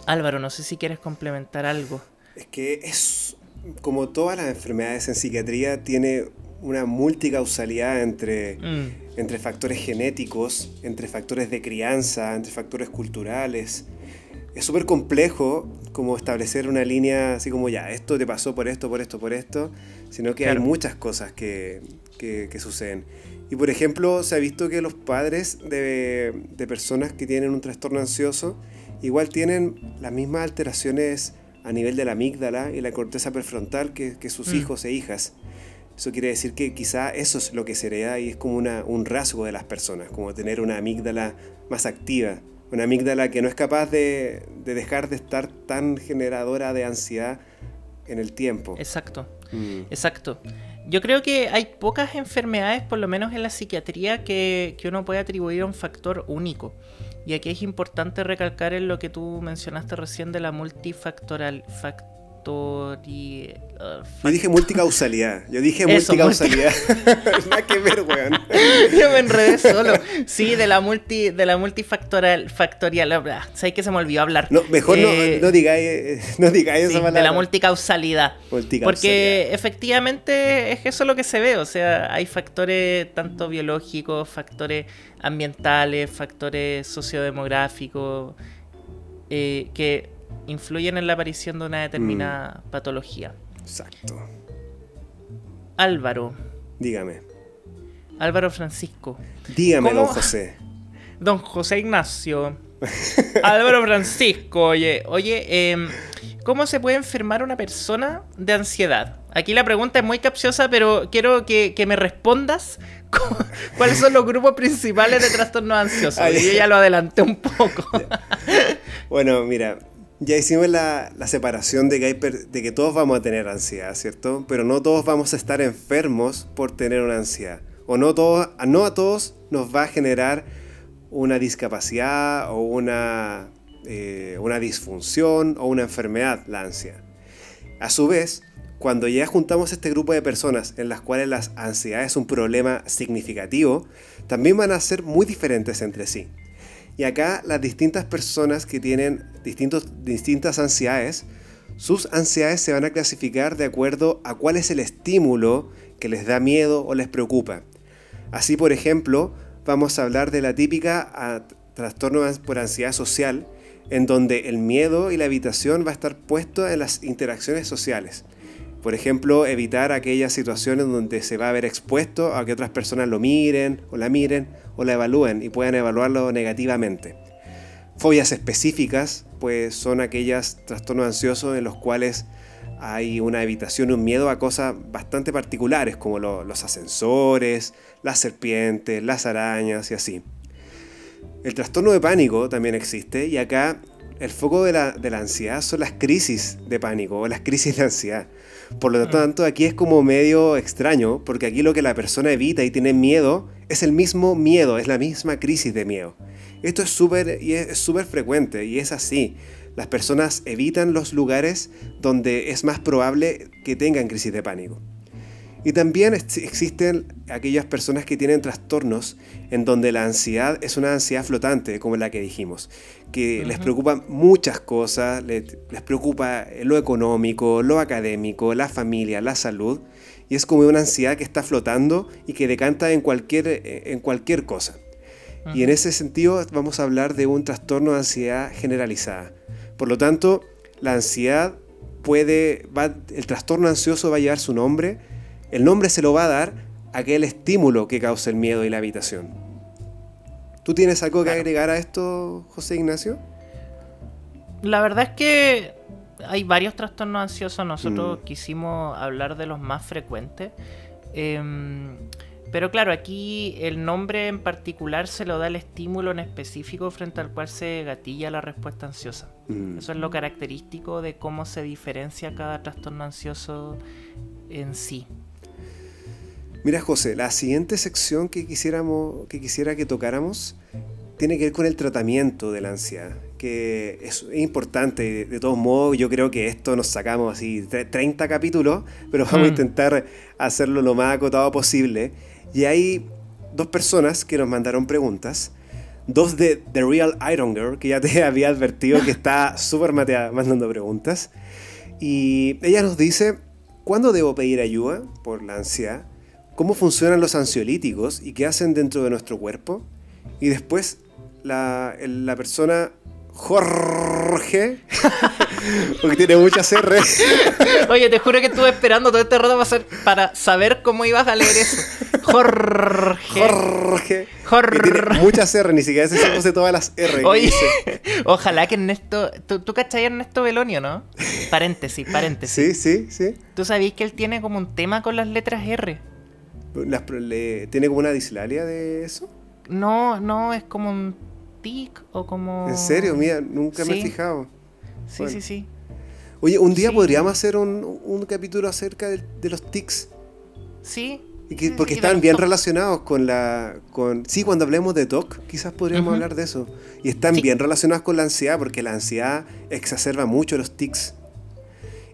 Álvaro, no sé si quieres complementar algo. Es que es como todas las enfermedades en psiquiatría, tiene una multicausalidad entre, mm. Entre factores genéticos, entre factores de crianza, entre factores culturales. Es súper complejo como establecer una línea así como ya, esto te pasó por esto, por esto, por esto, sino que hay muchas cosas que, que, suceden. Y por ejemplo, se ha visto que los padres de, de personas que tienen un trastorno ansioso igual tienen las mismas alteraciones a nivel de la amígdala y la corteza prefrontal que, que sus mm. hijos e hijas. Eso quiere decir que quizá eso es lo que se hereda y es como una, un rasgo de las personas, como tener una amígdala más activa, una amígdala que no es capaz de, de dejar de estar tan generadora de ansiedad en el tiempo. Exacto, Mm. Exacto. Yo creo que hay pocas enfermedades, por lo menos en la psiquiatría, que, que uno puede atribuir a un factor único. Y aquí es importante recalcar en lo que tú mencionaste recién de la multifactoral. Uh, Yo dije multicausalidad. Yo dije Eso, multicausalidad. Nada que ver, weón. Yo me enredé solo. Sí, de la multi, de la multifactorial, factorial. ah, Sé que se me olvidó hablar. No, mejor Eh, no, no digáis, eh, no digáis sí, esa palabra. de la multicausalidad. Multicausalidad. Porque efectivamente es eso lo que se ve. O sea, hay factores tanto biológicos, factores ambientales, factores sociodemográficos eh, que influyen en la aparición de una determinada Mm. patología. Exacto. Álvaro, Dígame. Álvaro Francisco. Dígame, ¿Cómo? don José. Don José Ignacio. Álvaro Francisco, oye, oye, em, ¿cómo se puede enfermar una persona de ansiedad? Aquí la pregunta es muy capciosa, pero quiero que, que me respondas cu- cuáles son los grupos principales de trastornos ansiosos. Ay. Yo ya lo adelanté un poco. Bueno, mira, ya hicimos la, la separación de que, hay de que todos vamos a tener ansiedad, ¿cierto? Pero no todos vamos a estar enfermos por tener una ansiedad. O no, todos, no a todos nos va a generar una discapacidad o una, eh, una disfunción o una enfermedad la ansiedad. A su vez, cuando ya juntamos este grupo de personas en las cuales la ansiedad es un problema significativo, también van a ser muy diferentes entre sí. Y acá las distintas personas que tienen distintos, distintas ansiedades, sus ansiedades se van a clasificar de acuerdo a cuál es el estímulo que les da miedo o les preocupa. Así, por ejemplo, vamos a hablar de la típica ah, trastorno por ansiedad social, en donde el miedo y la evitación va a estar puesto en las interacciones sociales. Por ejemplo, evitar aquellas situaciones donde se va a ver expuesto a que otras personas lo miren o la miren o la evalúen y puedan evaluarlo negativamente. Fobias específicas, pues son aquellas trastornos ansiosos en los cuales hay una evitación un miedo a cosas bastante particulares como lo- los ascensores, las serpientes, las arañas y así. El trastorno de pánico también existe y acá el foco de la, de la ansiedad son las crisis de pánico o las crisis de ansiedad. Por lo tanto, aquí es como medio extraño porque aquí lo que la persona evita y tiene miedo es el mismo miedo, es la misma crisis de miedo. Esto es súper y es súper frecuente y es así. Las personas evitan los lugares donde es más probable que tengan crisis de pánico. Y también ex- existen aquellas personas que tienen trastornos en donde la ansiedad es una ansiedad flotante, como la que dijimos, que les preocupan muchas cosas, le- les, preocupa lo económico, lo académico, la familia, la salud, y es como una ansiedad que está flotando y que decanta en cualquier, eh, en cualquier cosa. Y en ese sentido vamos a hablar de un trastorno de ansiedad generalizada. Por lo tanto, la ansiedad puede, va- el trastorno ansioso va a llevar su nombre, el nombre se lo va a dar aquel estímulo que causa el miedo y la habitación. ¿Tú tienes algo que agregar a esto, José Ignacio? La verdad es que hay varios trastornos ansiosos. Nosotros Mm. quisimos hablar de los más frecuentes. Em, pero claro, aquí el nombre en particular se lo da el estímulo en específico frente al cual se gatilla la respuesta ansiosa. Mm. Eso es lo característico de cómo se diferencia cada trastorno ansioso en sí. Mira, José, la siguiente sección que, quisiéramos, que quisiera que tocáramos tiene que ver con el tratamiento de la ansiedad, que es importante. De, todos modos, yo creo que esto nos sacamos así tre- 30 capítulos, pero vamos a Mm. intentar hacerlo lo más acotado posible. Y hay dos personas que nos mandaron preguntas. Dos de The Real Iron Girl, que ya te había advertido que está súper matea- mandando preguntas. Y ella nos dice, ¿cuándo debo pedir ayuda por la ansiedad? ¿Cómo funcionan los ansiolíticos y qué hacen dentro de nuestro cuerpo? Y después la, la persona Jorge, porque tiene muchas R, Oye, te juro que estuve esperando todo este rato para, saber cómo ibas a leer eso. Jorge. Jorge, Jorge. tiene muchas R, ni siquiera se de todas las R. que Oye, dice. ojalá que Ernesto. ¿Tú, tú cachai a Ernesto Belonio, no? Paréntesis, paréntesis. Sí, sí, sí. ¿Tú sabías que él tiene como un tema con las letras R? Las ¿Tiene como una dislalia de eso? No, no, es como un tic o como. ¿En serio? Mira, nunca me he fijado. Sí, Bueno. sí, sí. Oye, un día Sí. podríamos hacer un, un capítulo acerca de, de los tics. Sí. Y que- Sí, porque y están bien relacionados con la... Con, sí, cuando hablemos de TOC, quizás podríamos hablar de eso. Y están Sí. bien relacionados con la ansiedad, porque la ansiedad exacerba mucho los tics.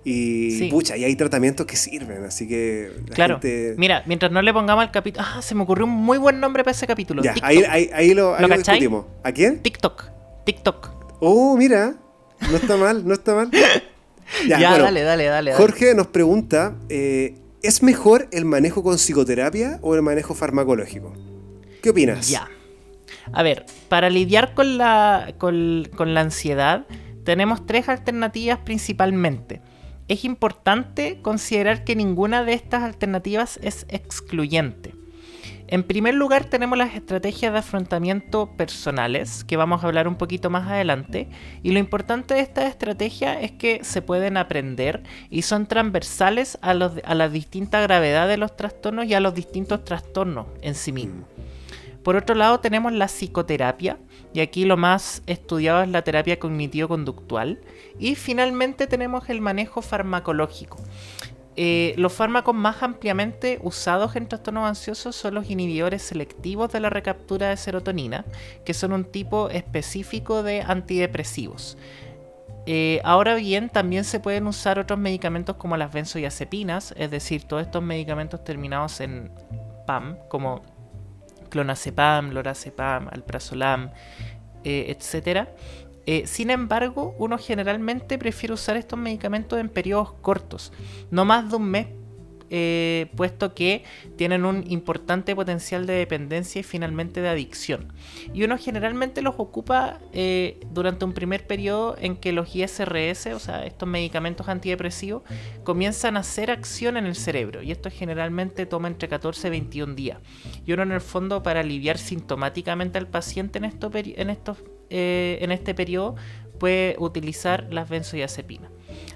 Y Sí. pucha, y hay tratamientos que sirven, así que la Claro. gente- Mira, mientras no le pongamos al capítulo. Ah, se me ocurrió un muy buen nombre para ese capítulo. Ya, ahí, ahí, ahí lo, ahí ¿Lo lo discutimos. ¿A quién? TikTok. TikTok. Oh, mira, no está mal, no está mal. Ya, bueno, dale, dale, dale. dale. Jorge nos pregunta, eh, ¿es mejor el manejo con psicoterapia o el manejo farmacológico? ¿Qué opinas? Ya. A ver, para lidiar con la, con, con la ansiedad, tenemos tres alternativas principalmente. Es importante considerar que ninguna de estas alternativas es excluyente. En primer lugar tenemos las estrategias de afrontamiento personales, que vamos a hablar un poquito más adelante, y lo importante de estas estrategias es que se pueden aprender y son transversales a, los, a la distinta gravedad de los trastornos y a los distintos trastornos en sí mismos. Por otro lado tenemos la psicoterapia, y aquí lo más estudiado es la terapia cognitivo-conductual, y finalmente tenemos el manejo farmacológico. Eh, los fármacos más ampliamente usados en trastornos ansiosos son los inhibidores selectivos de la recaptura de serotonina, que son un tipo específico de antidepresivos. Eh, ahora bien, también se pueden usar otros medicamentos como las benzodiazepinas, es decir, todos estos medicamentos terminados en PAM, como clonazepam, lorazepam, alprazolam, eh, etcétera. Eh, sin embargo, uno generalmente prefiere usar estos medicamentos en periodos cortos, no más de un mes, eh, puesto que tienen un importante potencial de dependencia y finalmente de adicción. Y uno generalmente los ocupa eh, durante un primer periodo en que los ISRS, o sea, estos medicamentos antidepresivos, comienzan a hacer acción en el cerebro. Y esto generalmente toma entre 14 y 21 días. Y uno en el fondo para aliviar sintomáticamente al paciente en, en, estos, eh, en este periodo puede utilizar las benzodiazepinas.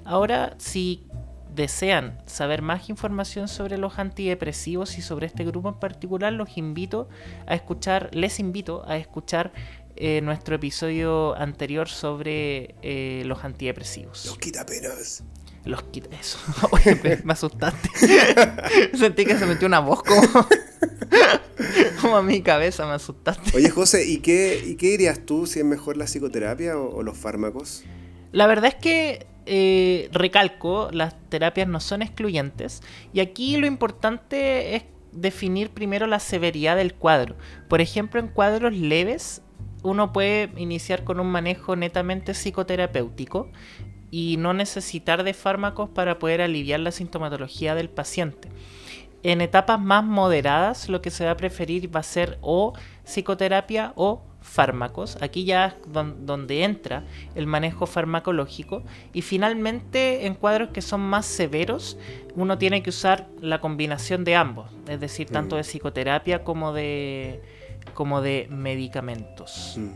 Ahora, si desean saber más información sobre los antidepresivos y sobre este grupo en particular, los invito a escuchar, les invito a escuchar eh, nuestro episodio anterior sobre eh, los antidepresivos. Los quitapenas. Los quita eso. Oye, me, me asustaste. Sentí que se metió una voz como, como a mi cabeza, me asustaste. Oye, José, ¿y qué, ¿y qué dirías tú si es mejor la psicoterapia o, o los fármacos? La verdad es que eh, recalco, las terapias no son excluyentes y aquí lo importante es definir primero la severidad del cuadro. Por ejemplo, en cuadros leves uno puede iniciar con un manejo netamente psicoterapéutico y no necesitar de fármacos para poder aliviar la sintomatología del paciente. En etapas más moderadas lo que se va a preferir va a ser o psicoterapia o fármacos. Aquí ya es don- donde entra el manejo farmacológico. Y finalmente en cuadros que son más severos uno tiene que usar la combinación de ambos. Es decir, tanto Mm. de psicoterapia como de, como de medicamentos. Mm.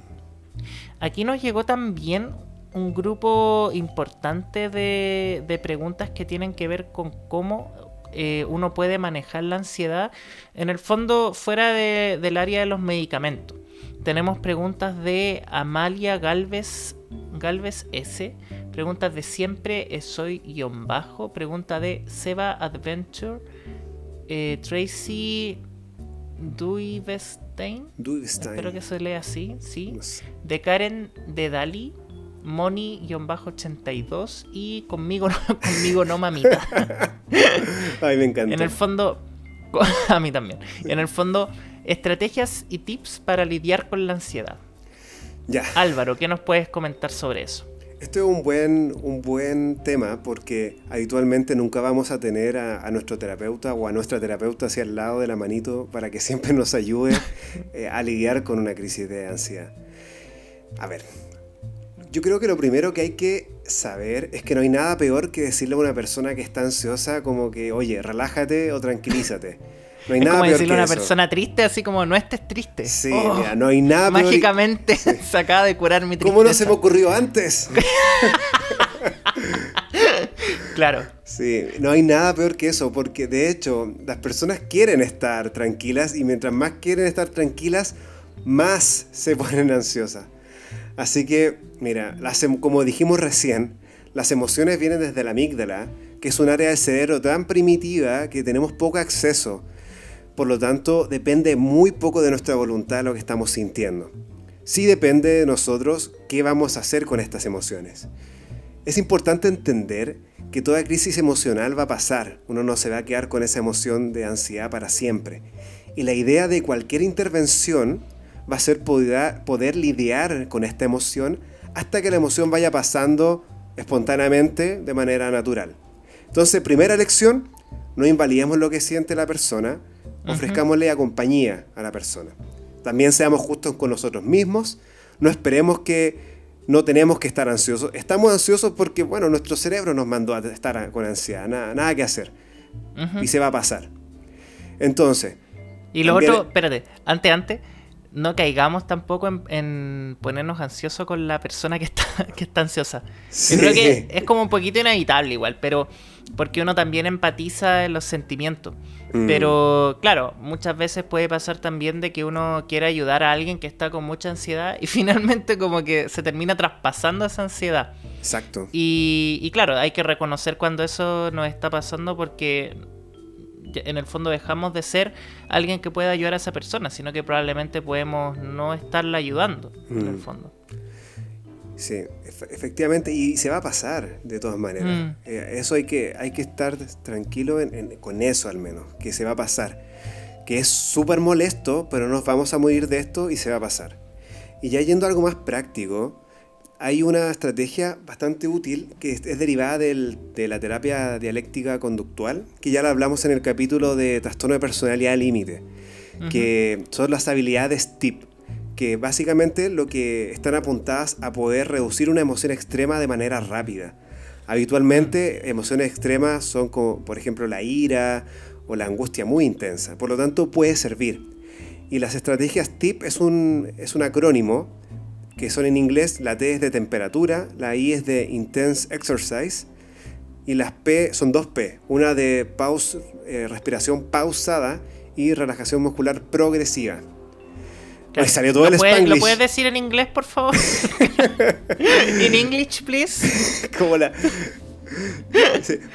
Aquí nos llegó también un grupo importante de, de preguntas que tienen que ver con cómo eh, uno puede manejar la ansiedad, en el fondo fuera de- del área de los medicamentos. Tenemos preguntas de Amalia Galvez, Galvez S, preguntas de siempre soy guion bajo, pregunta de Seba Adventure, eh, Tracy Duivestein, Duivestein. espero que se lea así, sí de Karen de Dali, Moni-82 y conmigo conmigo no mamita. Ay, me encanta. en el fondo, a mí también. En el fondo, estrategias y tips para lidiar con la ansiedad. Ya. Álvaro, ¿qué nos puedes comentar sobre eso? Esto es un buen, un buen tema porque habitualmente nunca vamos a tener a, a nuestro terapeuta o a nuestra terapeuta hacia el lado de la manito para que siempre nos ayude eh, a lidiar con una crisis de ansiedad. A ver, yo creo que lo primero que hay que saber es que no hay nada peor que decirle a una persona que está ansiosa como que, oye, relájate o tranquilízate. No hay Es nada como peor decirle a una eso. persona triste, así como no estés triste. Sí, Oh, mira, no hay nada peor. mágicamente se acaba de curar mi tristeza. ¿Cómo no se me ocurrió antes? Claro. Sí, no hay nada peor que eso, porque de hecho las personas quieren estar tranquilas y mientras más quieren estar tranquilas, más se ponen ansiosas. Así que, mira, la sem- como dijimos recién, Las emociones vienen desde la amígdala, que es un área del cerebro tan primitiva que tenemos poco acceso. Por lo tanto, depende muy poco de nuestra voluntad lo que estamos sintiendo. Sí depende de nosotros qué vamos a hacer con estas emociones. Es importante entender que toda crisis emocional va a pasar, uno no se va a quedar con esa emoción de ansiedad para siempre. Y la idea de cualquier intervención va a ser poder, lidiar con esta emoción hasta que la emoción vaya pasando espontáneamente de manera natural. Entonces, primera lección, no invalidemos lo que siente la persona, ofrezcámosle compañía a la persona. También seamos justos con nosotros mismos, no esperemos que no tenemos que estar ansiosos. Estamos ansiosos porque, bueno, nuestro cerebro nos mandó a estar con ansiedad, nada, nada que hacer. Y se va a pasar. Entonces. Y lo otro, espérate, antes, antes, no caigamos tampoco en, ponernos ansiosos con la persona que está, que está ansiosa. Yo creo que es como un poquito inevitable igual, pero porque uno también empatiza en los sentimientos. Mm. Pero claro, muchas veces puede pasar también de que uno quiere ayudar a alguien que está con mucha ansiedad y finalmente como que se termina traspasando esa ansiedad. Exacto. Y, y claro, hay que reconocer cuando eso nos está pasando porque en el fondo dejamos de ser alguien que pueda ayudar a esa persona, sino que probablemente podemos no estarla ayudando en el mm. fondo. Sí, efectivamente, y se va a pasar de todas maneras. Mm. Eh, eso hay que, hay que estar tranquilo con eso al menos, que se va a pasar. Que es súper molesto, pero nos vamos a morir de esto y se va a pasar. Y ya yendo a algo más práctico, hay una estrategia bastante útil que es, derivada de la terapia dialéctica conductual, que ya la hablamos en el capítulo de trastorno de personalidad límite, que son las habilidades TIP, que básicamente lo que están apuntadas a poder reducir una emoción extrema de manera rápida. Habitualmente emociones extremas son como por ejemplo la ira o la angustia muy intensa, por lo tanto puede servir. Y las estrategias TIP es un, es un acrónimo que son en inglés, la T es de temperatura, la I es de intense exercise y las P son dos P, una de pause, eh, respiración pausada y relajación muscular progresiva. Ahí salió todo el puedes, ¿Lo puedes decir en inglés, por favor? ¿En English, please? Como la...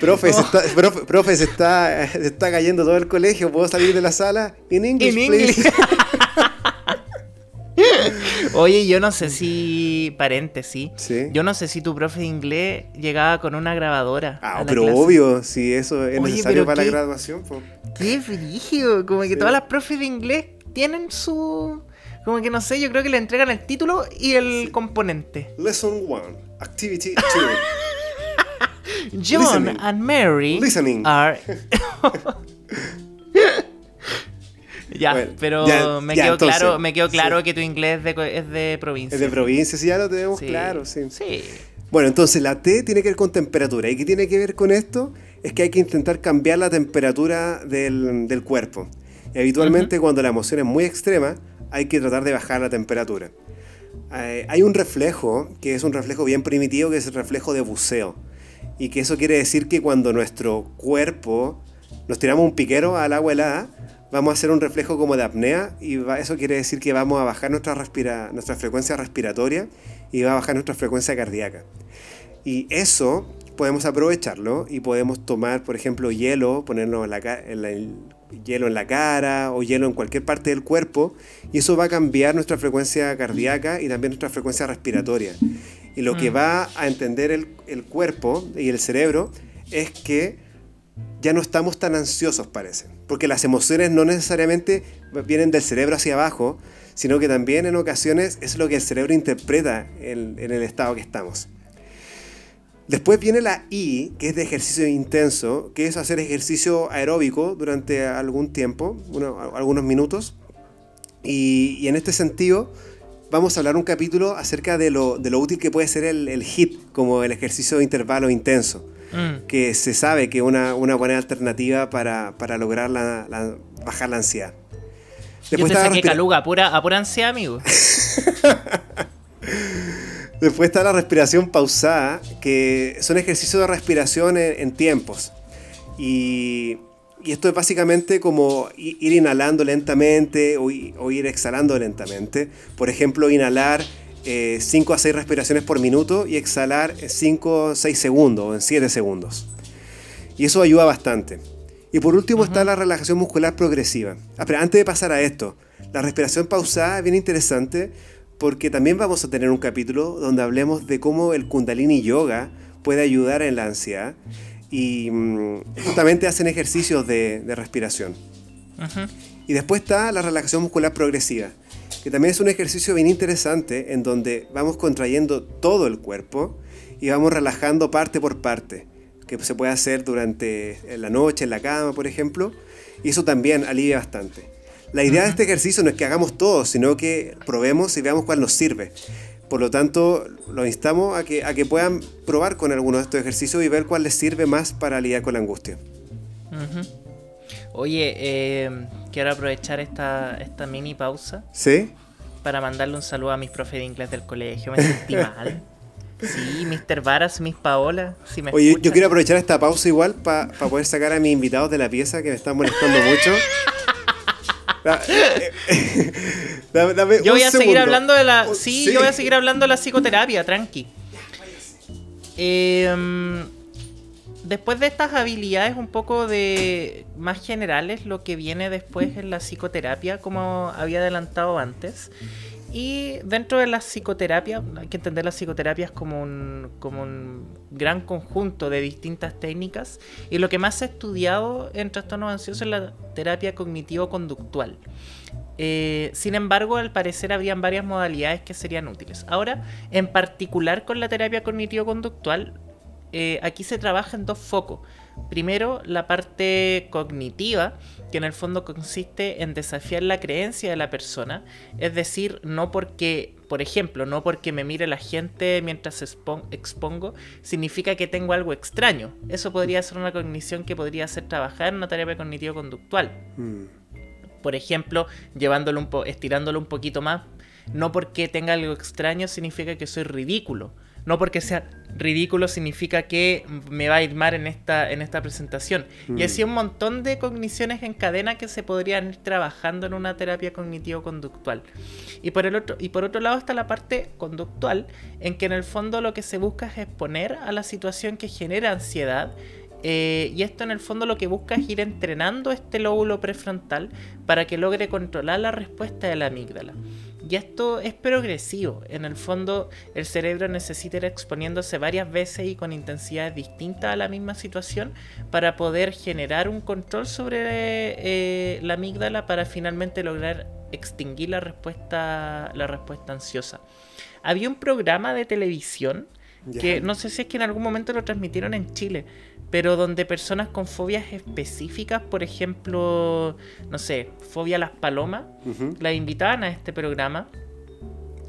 profe, se está, profe, se, está, se está cayendo todo el colegio. ¿Puedo salir de la sala? En inglés, please. Oye, yo no sé si, paréntesis, yo no sé si tu profe de inglés llegaba con una grabadora. Ah, pero obvio, si eso es necesario para la graduación. Qué frigio, como que todas las profes de inglés tienen su... Como que no sé, yo creo que le entregan el título y el componente. Lesson 1, Activity 2. John and Mary Listening. are... Ya, pero me, quedó claro, me quedó claro que tu inglés es de, provincia. Es de provincia, sí, ya lo tenemos claro, sí. Bueno, entonces la T tiene que ver con temperatura. ¿Y qué tiene que ver con esto? Es que hay que intentar cambiar la temperatura del, cuerpo. Y habitualmente cuando la emoción es muy extrema, hay que tratar de bajar la temperatura. Eh, hay un reflejo, que es un reflejo bien primitivo, que es el reflejo de buceo. Y que eso quiere decir que cuando nuestro cuerpo nos tiramos un piquero al agua helada, vamos a hacer un reflejo como de apnea y eso quiere decir que vamos a bajar nuestra, nuestra frecuencia respiratoria y va a bajar nuestra frecuencia cardíaca. Y eso podemos aprovecharlo y podemos tomar, por ejemplo, hielo, ponernos en hielo en la cara o hielo en cualquier parte del cuerpo y eso va a cambiar nuestra frecuencia cardíaca y también nuestra frecuencia respiratoria. Y lo que mm. va a entender el, el cuerpo y el cerebro es que ya no estamos tan ansiosos, parece. Porque las emociones no necesariamente vienen del cerebro hacia abajo, sino que también en ocasiones es lo que el cerebro interpreta en, el estado que estamos. Después viene la I, que es de ejercicio intenso, que es hacer ejercicio aeróbico durante algún tiempo, algunos minutos. Y, en este sentido, vamos a hablar un capítulo acerca de lo, útil que puede ser el, el HIT, como el ejercicio de intervalo intenso. Mm. que se sabe que es una, una, buena alternativa para, para lograr la, bajar la ansiedad. Después Yo pensé que caluga, pura, a pura ansiedad, amigo. Después está la respiración pausada, que son ejercicios de respiración en, tiempos. Y, y, esto es básicamente como ir inhalando lentamente o, o ir exhalando lentamente. Por ejemplo, inhalar 5 a 6 respiraciones por minuto y exhalar 5 a 6 segundos o en 7 segundos. Y eso ayuda bastante. Y por último está la relajación muscular progresiva. Ah, pero antes de pasar a esto, la respiración pausada es bien interesante porque también vamos a tener un capítulo donde hablemos de cómo el kundalini yoga puede ayudar en la ansiedad y mm, justamente hacen ejercicios de, respiración. Y después está la relajación muscular progresiva, que también es un ejercicio bien interesante en donde vamos contrayendo todo el cuerpo y vamos relajando parte por parte, que se puede hacer durante la noche, en la cama, por ejemplo, y eso también alivia bastante. La idea de este ejercicio no es que hagamos todo, sino que probemos y veamos cuál nos sirve. Por lo tanto, lo instamos a que, a que puedan probar con algunos de estos ejercicios y ver cuál les sirve más para lidiar con la angustia. Oye, eh, quiero aprovechar esta, esta mini pausa. ¿Sí? Para mandarle un saludo a mis profes de inglés del colegio. Me sentí mal. Sí, Mr. Varas, Miss Paola. Si me Oye, yo quiero aprovechar esta pausa igual para poder sacar a mis invitados de la pieza que me están molestando mucho. yo voy a seguir hablando de la. Oh, sí, yo voy a seguir hablando de la psicoterapia, tranqui. Eh, después de estas habilidades un poco de más generales, lo que viene después es la psicoterapia, como había adelantado antes. Y dentro de la psicoterapia, hay que entender las psicoterapias como un, como un gran conjunto de distintas técnicas. Y lo que más se ha estudiado en trastornos ansiosos es la terapia cognitivo-conductual. Eh, sin embargo, al parecer habrían varias modalidades que serían útiles. Ahora, en particular con la terapia cognitivo-conductual, eh, aquí se trabaja en dos focos. Primero, la parte cognitiva, que en el fondo consiste en desafiar la creencia de la persona. Es decir, no porque, por ejemplo, no porque me mire la gente mientras expongo, significa que tengo algo extraño. Eso podría ser una cognición que podría hacer trabajar en una terapia cognitivo-conductual. Mm. Por ejemplo, llevándolo un estirándolo un poquito más, no porque tenga algo extraño significa que soy ridículo no porque sea ridículo significa que me va a ir mal en esta, en esta presentación. Y así mm. un montón de cogniciones en cadena que se podrían ir trabajando en una terapia cognitivo-conductual. Y por, el otro, y por otro lado está la parte conductual, en que en el fondo lo que se busca es exponer a la situación que genera ansiedad eh, y esto en el fondo lo que busca es ir entrenando este lóbulo prefrontal para que logre controlar la respuesta de la amígdala. Y esto es progresivo. En el fondo, el cerebro necesita ir exponiéndose varias veces y con intensidades distintas a la misma situación para poder generar un control sobre eh, la amígdala para finalmente lograr extinguir la respuesta, la respuesta ansiosa. Había un programa de televisión que no sé si es que en algún momento lo transmitieron en Chile, pero donde personas con fobias específicas, por ejemplo, no sé, fobia a las palomas, las invitaban a este programa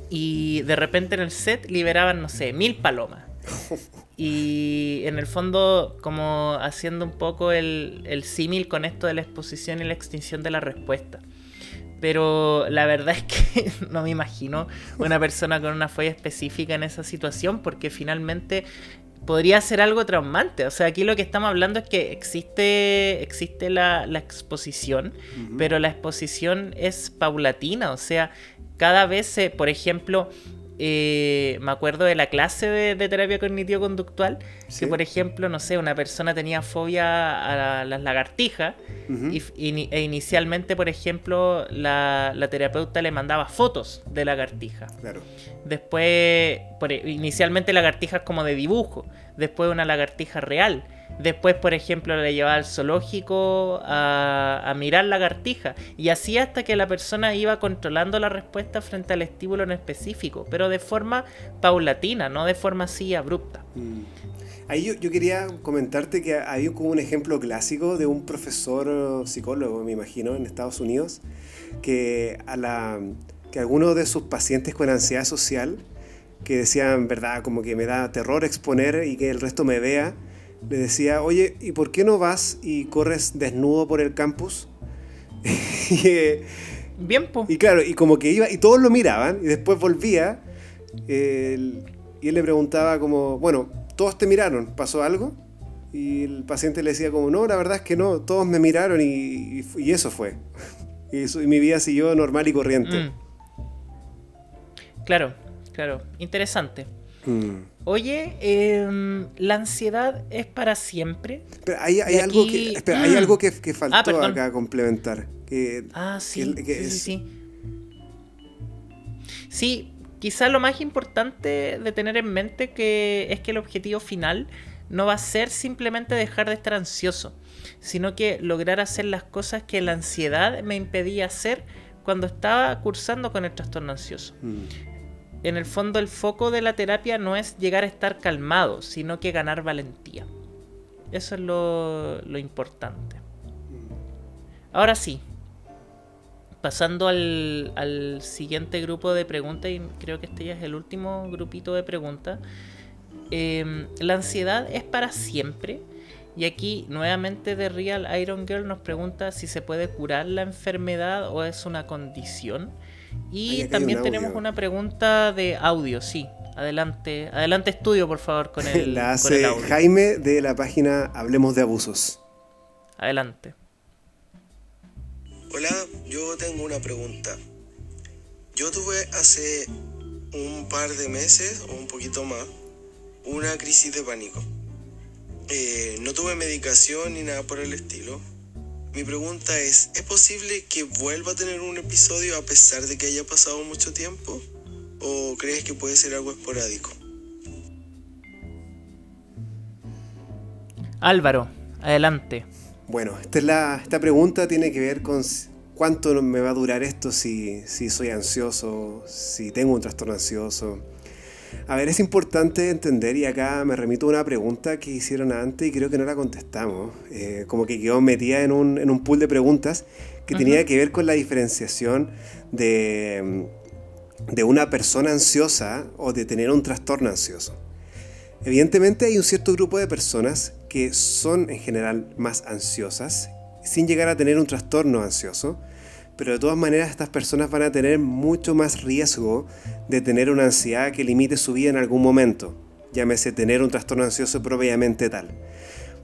y de repente en el set liberaban, no sé, mil palomas. Y en el fondo, como haciendo un poco el, el símil con esto de la exposición y la extinción de la respuesta. Pero la verdad es que no me imagino una persona con una fobia específica en esa situación, porque finalmente podría ser algo traumante. O sea, aquí lo que estamos hablando es que existe, existe la, exposición, pero la exposición es paulatina. O sea, cada vez, por ejemplo, eh, me acuerdo de la clase de, terapia cognitivo-conductual, que por ejemplo, no sé, una persona tenía fobia a las lagartijas y, e inicialmente, por ejemplo, la, terapeuta le mandaba fotos de lagartijas. Claro. Después, por, inicialmente lagartijas como de dibujo, después una lagartija real. Después, por ejemplo, le llevaba al zoológico a, a, mirar lagartija. Y así hasta que la persona iba controlando la respuesta frente al estímulo en específico, pero de forma paulatina, no de forma así abrupta. Mm. Ahí yo, quería comentarte que hay como un ejemplo clásico de un profesor psicólogo, me imagino, en Estados Unidos, que a la que algunos de sus pacientes con ansiedad social, que decían, verdad, como que me da terror exponer y que el resto me vea, le decía, oye, ¿y por qué no vas y corres desnudo por el campus? Bien, po. Y claro, y como que iba, y todos lo miraban, y después volvía, y él le preguntaba como, bueno, todos te miraron, ¿pasó algo? Y el paciente le decía como, no, la verdad es que no, todos me miraron y, eso fue. y, mi vida siguió normal y corriente. Mm. Claro, Claro, interesante. Mm. Oye, em, ¿la ansiedad es para siempre? Pero hay, algo, aquí- que, espera, hay algo que, que faltó Ah, perdón. acá complementar. Que, Ah, sí. que- que sí, sí, es- sí. Sí, quizá lo más importante de tener en mente que es que el objetivo final no va a ser simplemente dejar de estar ansioso, sino que lograr hacer las cosas que la ansiedad me impedía hacer cuando estaba cursando con el trastorno ansioso. Mm. En el fondo el foco de la terapia no es llegar a estar calmado, sino que ganar valentía. Eso es lo, importante. Ahora sí, pasando al, siguiente grupo de preguntas, y creo que este ya es el último grupito de preguntas. eh, ¿La ansiedad es para siempre? Y aquí nuevamente The Real Iron Girl nos pregunta si se puede curar la enfermedad o es una condición. Y también un tenemos una pregunta de audio, sí. Adelante, adelante estudio, por favor, con el, la con el hace audio. Jaime de la página Hablemos de Abusos. Adelante. Hola, yo tengo una pregunta. Yo tuve hace un par de meses o un poquito más una crisis de pánico. Eh, no tuve medicación ni nada por el estilo. Mi pregunta es, ¿es posible que vuelva a tener un episodio a pesar de que haya pasado mucho tiempo? ¿O crees que puede ser algo esporádico? Álvaro, adelante. Bueno, esta, es la, esta pregunta tiene que ver con cuánto me va a durar esto si, si soy ansioso, si tengo un trastorno ansioso. A ver, es importante entender, y acá me remito a una pregunta que hicieron antes y creo que no la contestamos, eh, como que quedó metida en un, en un pool de preguntas que tenía que ver con la diferenciación de, de una persona ansiosa o de tener un trastorno ansioso. Evidentemente hay un cierto grupo de personas que son en general más ansiosas, sin llegar a tener un trastorno ansioso, pero de todas maneras estas personas van a tener mucho más riesgo de tener una ansiedad que limite su vida en algún momento, llámese tener un trastorno ansioso propiamente tal.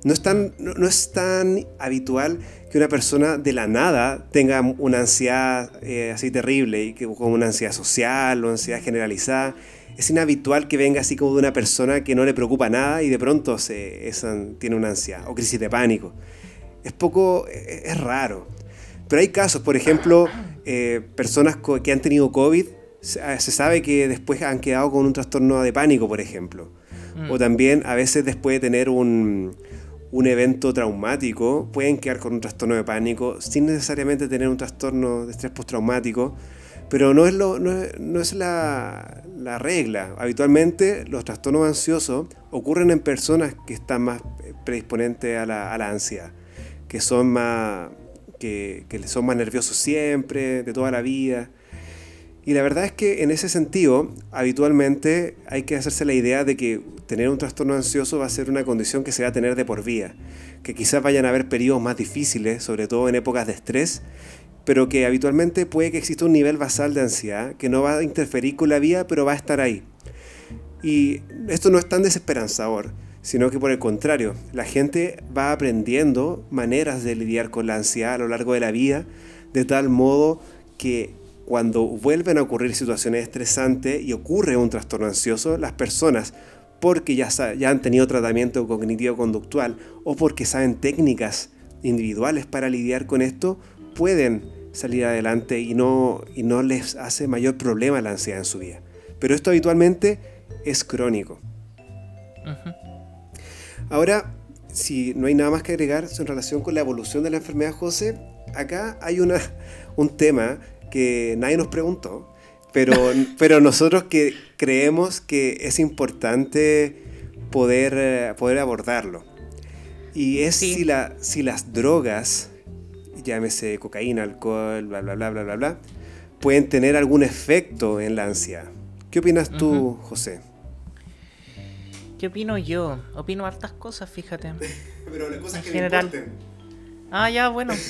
No es, tan, no, es tan habitual que una persona de la nada tenga una ansiedad eh, así terrible, y que, como una ansiedad social o ansiedad generalizada. Es inhabitual que venga así como de una persona que no le preocupa nada y de pronto se, tiene una ansiedad o crisis de pánico. Es poco, eh, es raro. Pero hay casos, por ejemplo, eh, personas que han tenido COVID, se, ah, se sabe que después han quedado con un trastorno de pánico, por ejemplo. O también a veces después de tener un, un evento traumático, pueden quedar con un trastorno de pánico sin necesariamente tener un trastorno de estrés postraumático. Pero no es, lo, no es, no es la, la regla. Habitualmente los trastornos ansiosos ocurren en personas que están más predisponentes a la, a la ansiedad, que son más, que, que son más nerviosos siempre, de toda la vida. Y la verdad es que en ese sentido, habitualmente hay que hacerse la idea de que tener un trastorno ansioso va a ser una condición que se va a tener de por vida, que quizás vayan a haber periodos más difíciles, sobre todo en épocas de estrés, pero que habitualmente puede que exista un nivel basal de ansiedad que no va a interferir con la vida, pero va a estar ahí. Y esto no es tan desesperanzador, sino que por el contrario, la gente va aprendiendo maneras de lidiar con la ansiedad a lo largo de la vida, de tal modo que cuando vuelven a ocurrir situaciones estresantes y ocurre un trastorno ansioso, las personas, porque ya, ya han tenido tratamiento cognitivo-conductual o porque saben técnicas individuales para lidiar con esto, pueden salir adelante y no, y no les hace mayor problema la ansiedad en su vida. Pero esto habitualmente es crónico. Ujú. Ahora, si no hay nada más que agregar en relación con la evolución de la enfermedad, José, acá hay una, un tema que nadie nos preguntó, pero, pero nosotros que creemos que es importante poder, eh, poder abordarlo. Y es Sí. si, la, si las drogas, llámese cocaína, alcohol, bla, bla, bla, bla, bla, bla, pueden tener algún efecto en la ansiedad. ¿Qué opinas tú, José? ¿Qué opino yo? Opino hartas cosas, fíjate. Pero las cosas En que me general. Ah, ya, bueno.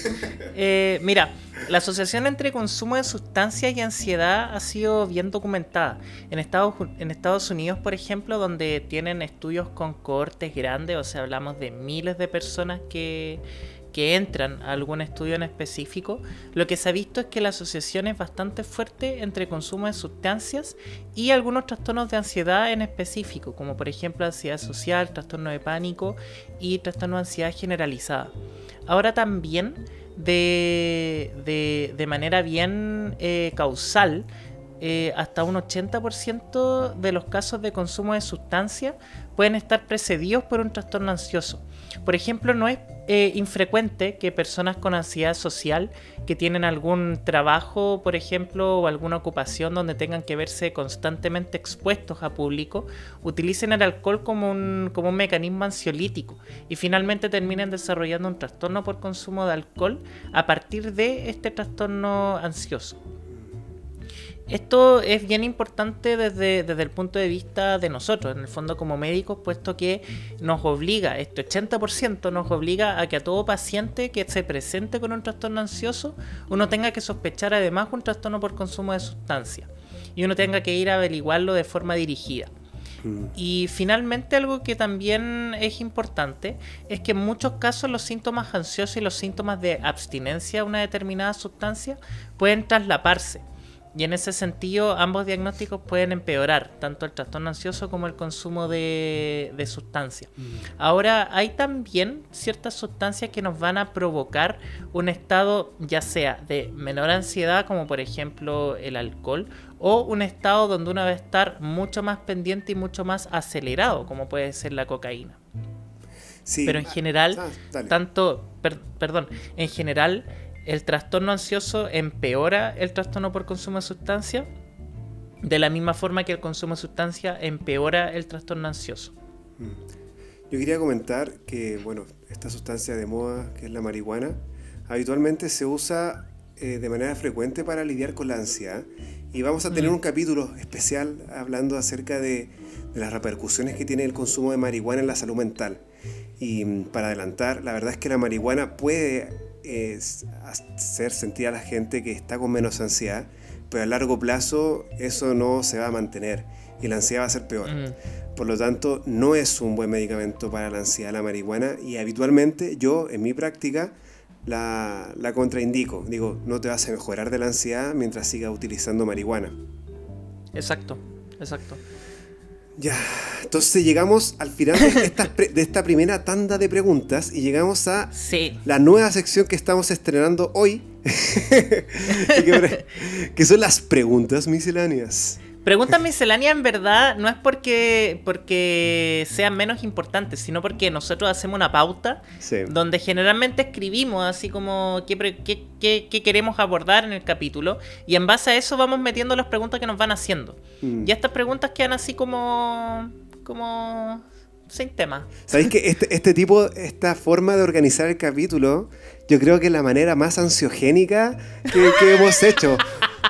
Eh, mira, la asociación entre consumo de sustancias y ansiedad ha sido bien documentada. En Estados, en Estados Unidos, por ejemplo, donde tienen estudios con cohortes grandes, o sea, hablamos de miles de personas que, que entran a algún estudio en específico, lo que se ha visto es que la asociación es bastante fuerte entre consumo de sustancias y algunos trastornos de ansiedad en específico, como por ejemplo ansiedad social, trastorno de pánico y trastorno de ansiedad generalizada. Ahora también, de, de, manera bien eh, causal, eh, hasta un 80% de los casos de consumo de sustancias pueden estar precedidos por un trastorno ansioso. Por ejemplo, no es eh, infrecuente que personas con ansiedad social, que tienen algún trabajo, por ejemplo, o alguna ocupación donde tengan que verse constantemente expuestos a público, utilicen el alcohol como un, como un mecanismo ansiolítico y finalmente terminen desarrollando un trastorno por consumo de alcohol a partir de este trastorno ansioso. Esto es bien importante desde, el punto de vista de nosotros, en el fondo como médicos, puesto que nos obliga, este 80% nos obliga a que a todo paciente que se presente con un trastorno ansioso, uno tenga que sospechar además un trastorno por consumo de sustancia y uno tenga que ir a averiguarlo de forma dirigida. Mm. Y finalmente algo que también es importante es que en muchos casos los síntomas ansiosos y los síntomas de abstinencia a una determinada sustancia pueden traslaparse y en ese sentido, ambos diagnósticos pueden empeorar, tanto el trastorno ansioso como el consumo de, sustancias. Mm. Ahora, hay también ciertas sustancias que nos van a provocar un estado, ya sea de menor ansiedad, como por ejemplo el alcohol, o un estado donde uno va a estar mucho más pendiente y mucho más acelerado, como puede ser la cocaína. Sí. Pero en general, ah, tanto, perdón, en general el trastorno ansioso empeora el trastorno por consumo de sustancia, de la misma forma que el consumo de sustancia empeora el trastorno ansioso. Mm. Yo quería comentar que, bueno, esta sustancia de moda, que es la marihuana, habitualmente se usa eh, de manera frecuente para lidiar con la ansiedad. Y vamos a tener mm. un capítulo especial hablando acerca de, de las repercusiones que tiene el consumo de marihuana en la salud mental. Y mm, para adelantar, la verdad es que la marihuana puede es hacer sentir a la gente que está con menos ansiedad, pero a largo plazo eso no se va a mantener y la ansiedad va a ser peor. Por lo tanto, no es un buen medicamento para la ansiedad la marihuana y habitualmente yo en mi práctica la, la contraindico. Digo, no te vas a mejorar de la ansiedad mientras sigas utilizando marihuana. Exacto, exacto. Ya, entonces llegamos al final de esta, primera tanda de preguntas y llegamos a la nueva sección que estamos estrenando hoy, que son las preguntas misceláneas. Preguntas misceláneas en verdad no es porque, porque sean menos importantes, sino porque nosotros hacemos una pauta donde generalmente escribimos así como qué, qué, queremos abordar en el capítulo y en base a eso vamos metiendo las preguntas que nos van haciendo. Mm. Y estas preguntas quedan así como... como sin tema. ¿Sabéis que este, este tipo, esta forma de organizar el capítulo, yo creo que es la manera más ansiogénica que, que hemos hecho?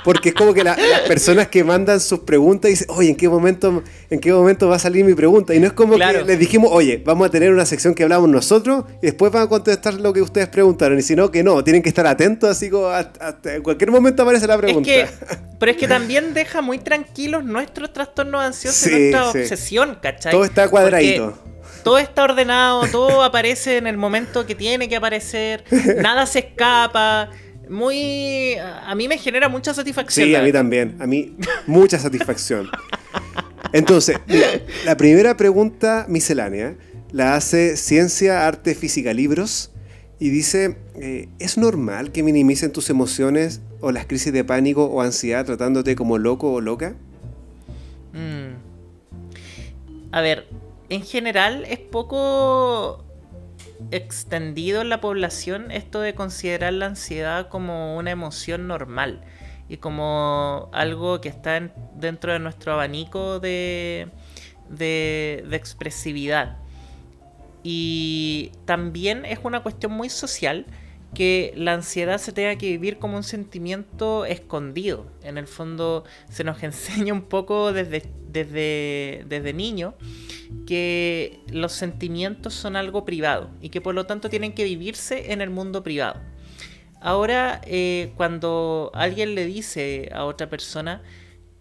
Porque es como que las personas que mandan sus preguntas dicen, oye, ¿en qué momento, en qué momento va a salir mi pregunta? Y no es como que les dijimos, oye, vamos a tener una sección que hablamos nosotros y después van a contestar lo que ustedes preguntaron. Y si no, que no, tienen que estar atentos, así como hasta, en cualquier momento aparece la pregunta. pero es que también deja muy tranquilos nuestros trastornos ansiosos y nuestra obsesión, ¿cachai? Todo está cuadradito. Todo está ordenado, todo aparece en el momento que tiene que aparecer, nada se escapa muy... A mí me genera mucha satisfacción. Sí, a mí también. A mí mucha satisfacción. Entonces, la primera pregunta miscelánea la hace Ciencia, Arte, Física, Libros y dice, eh, ¿es normal que minimicen tus emociones o las crisis de pánico o ansiedad tratándote como loco o loca? Mm. A ver, en general es poco extendido en la población esto de considerar la ansiedad como una emoción normal y como algo que está dentro de nuestro abanico de, de, expresividad. Y también es una cuestión muy social que la ansiedad se tenga que vivir como un sentimiento escondido. En el fondo se nos enseña un poco desde, desde, desde niño que los sentimientos son algo privado y que por lo tanto tienen que vivirse en el mundo privado. Ahora, eh, cuando alguien le dice a otra persona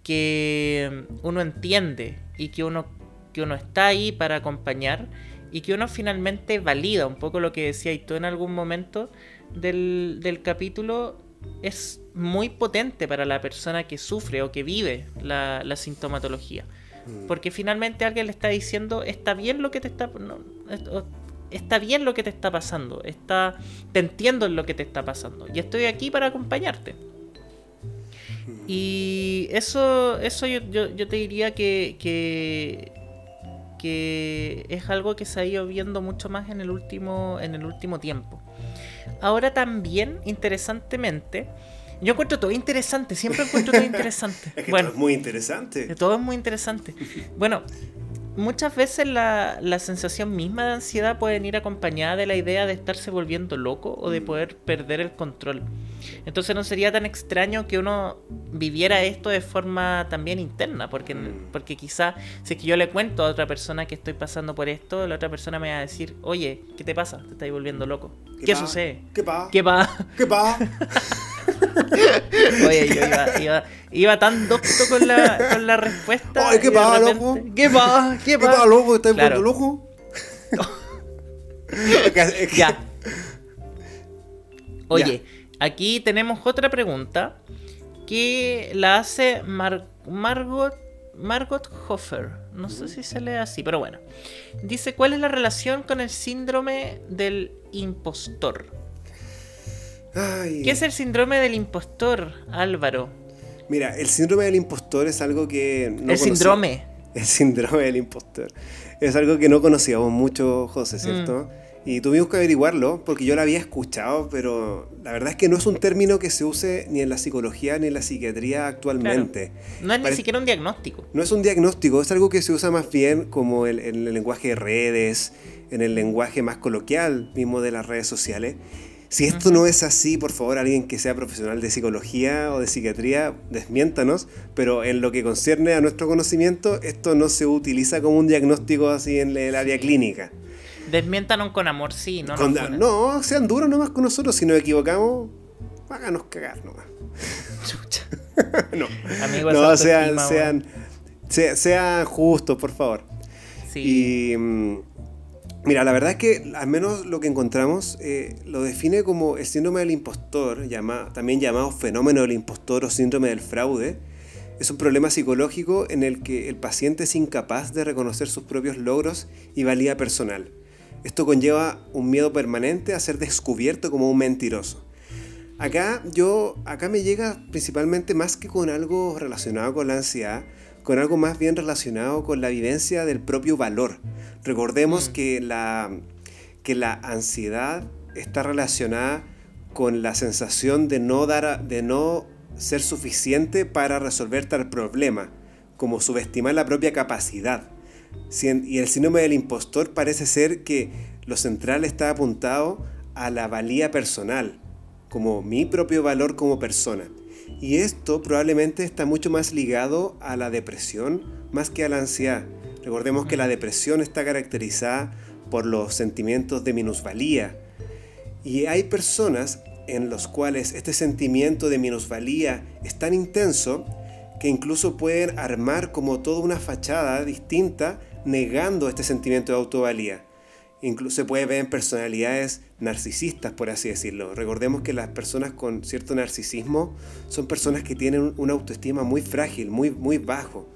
que uno entiende y que uno, que uno está ahí para acompañar, y que uno finalmente valida un poco lo que decías tú en algún momento del, del capítulo es muy potente para la persona que sufre o que vive la sintomatología. Mm. Porque finalmente alguien le está diciendo, está bien lo que te está... no, está bien lo que te está pasando. Está, te entiendo en lo que te está pasando. Y estoy aquí para acompañarte. Y eso, eso yo, yo, yo te diría que, que, que es algo que se ha ido viendo mucho más en el último, en el último tiempo. Ahora también, interesantemente, yo encuentro todo interesante, siempre encuentro todo interesante. Es que bueno, esto es muy interesante. todo es muy interesante. Bueno, muchas veces la, la sensación misma de ansiedad puede ir acompañada de la idea de estarse volviendo loco o de poder perder el control. Entonces no sería tan extraño que uno viviera esto de forma también interna, porque, porque quizá si es que yo le cuento a otra persona que estoy pasando por esto, la otra persona me va a decir, oye, ¿qué te pasa? Te estás volviendo loco. ¿Qué, pa? sucede? ¿Qué pa? ¿Qué va? ¿Qué pa? Oye, yo iba, iba, iba tan docto con la, con la respuesta. Ay, ¿qué pasa, repente, loco? ¿Qué va? ¿Qué ¿Qué va? pa, loco? ¿Estás Claro. es que- Ya. Oye, aquí tenemos otra pregunta que la hace Mar- Margot, Margot Hofer. No sé si se lee así, pero bueno. Dice, ¿cuál es la relación con el síndrome del impostor? Ay. ¿Qué es el síndrome del impostor, Álvaro? Mira, el síndrome del impostor es algo que no el síndrome. El síndrome del impostor. Es algo que no conocíamos mucho, José, Mm. ¿cierto? Y tuvimos que averiguarlo porque yo lo había escuchado, pero la verdad es que no es un término que se use ni en la psicología ni en la psiquiatría actualmente. No es ni siquiera un diagnóstico. No es un diagnóstico, es algo que se usa más bien como el- en el lenguaje de redes, en el lenguaje más coloquial mismo de las redes sociales. Si esto no es así, por favor, alguien que sea profesional de psicología o de psiquiatría, desmiéntanos, pero en lo que concierne a nuestro conocimiento, esto no se utiliza como un diagnóstico así en el área clínica. Desmiéntanos con amor, sí, no Con- no, sean duros nomás con nosotros, si nos equivocamos, háganos cagar nomás. Chucha. no, Amigo, no sean, sean justos, por favor. Sí. Y mm, mira, la verdad es que al menos lo que encontramos eh, lo define como el síndrome del impostor, también llamado fenómeno del impostor o síndrome del fraude. Es un problema psicológico en el que el paciente es incapaz de reconocer sus propios logros y valía personal. Esto conlleva un miedo permanente a ser descubierto como un mentiroso. Acá yo, acá me llega principalmente más que con algo relacionado con la ansiedad, con algo más bien relacionado con la vivencia del propio valor. Recordemos que, la, que la ansiedad está relacionada con la sensación de no, dar a- de no ser suficiente para resolver tal problema, como subestimar la propia capacidad. Y el síndrome del impostor parece ser que lo central está apuntado a la valía personal, como mi propio valor como persona. Y esto probablemente está mucho más ligado a la depresión más que a la ansiedad. Recordemos que la depresión está caracterizada por los sentimientos de minusvalía. Y hay personas en los cuales este sentimiento de minusvalía es tan intenso que incluso pueden armar como toda una fachada distinta negando este sentimiento de autovalía. Incluso se puede ver en personalidades narcisistas, por así decirlo. Recordemos que las personas con cierto narcisismo son personas que tienen una autoestima muy frágil, muy, muy bajo.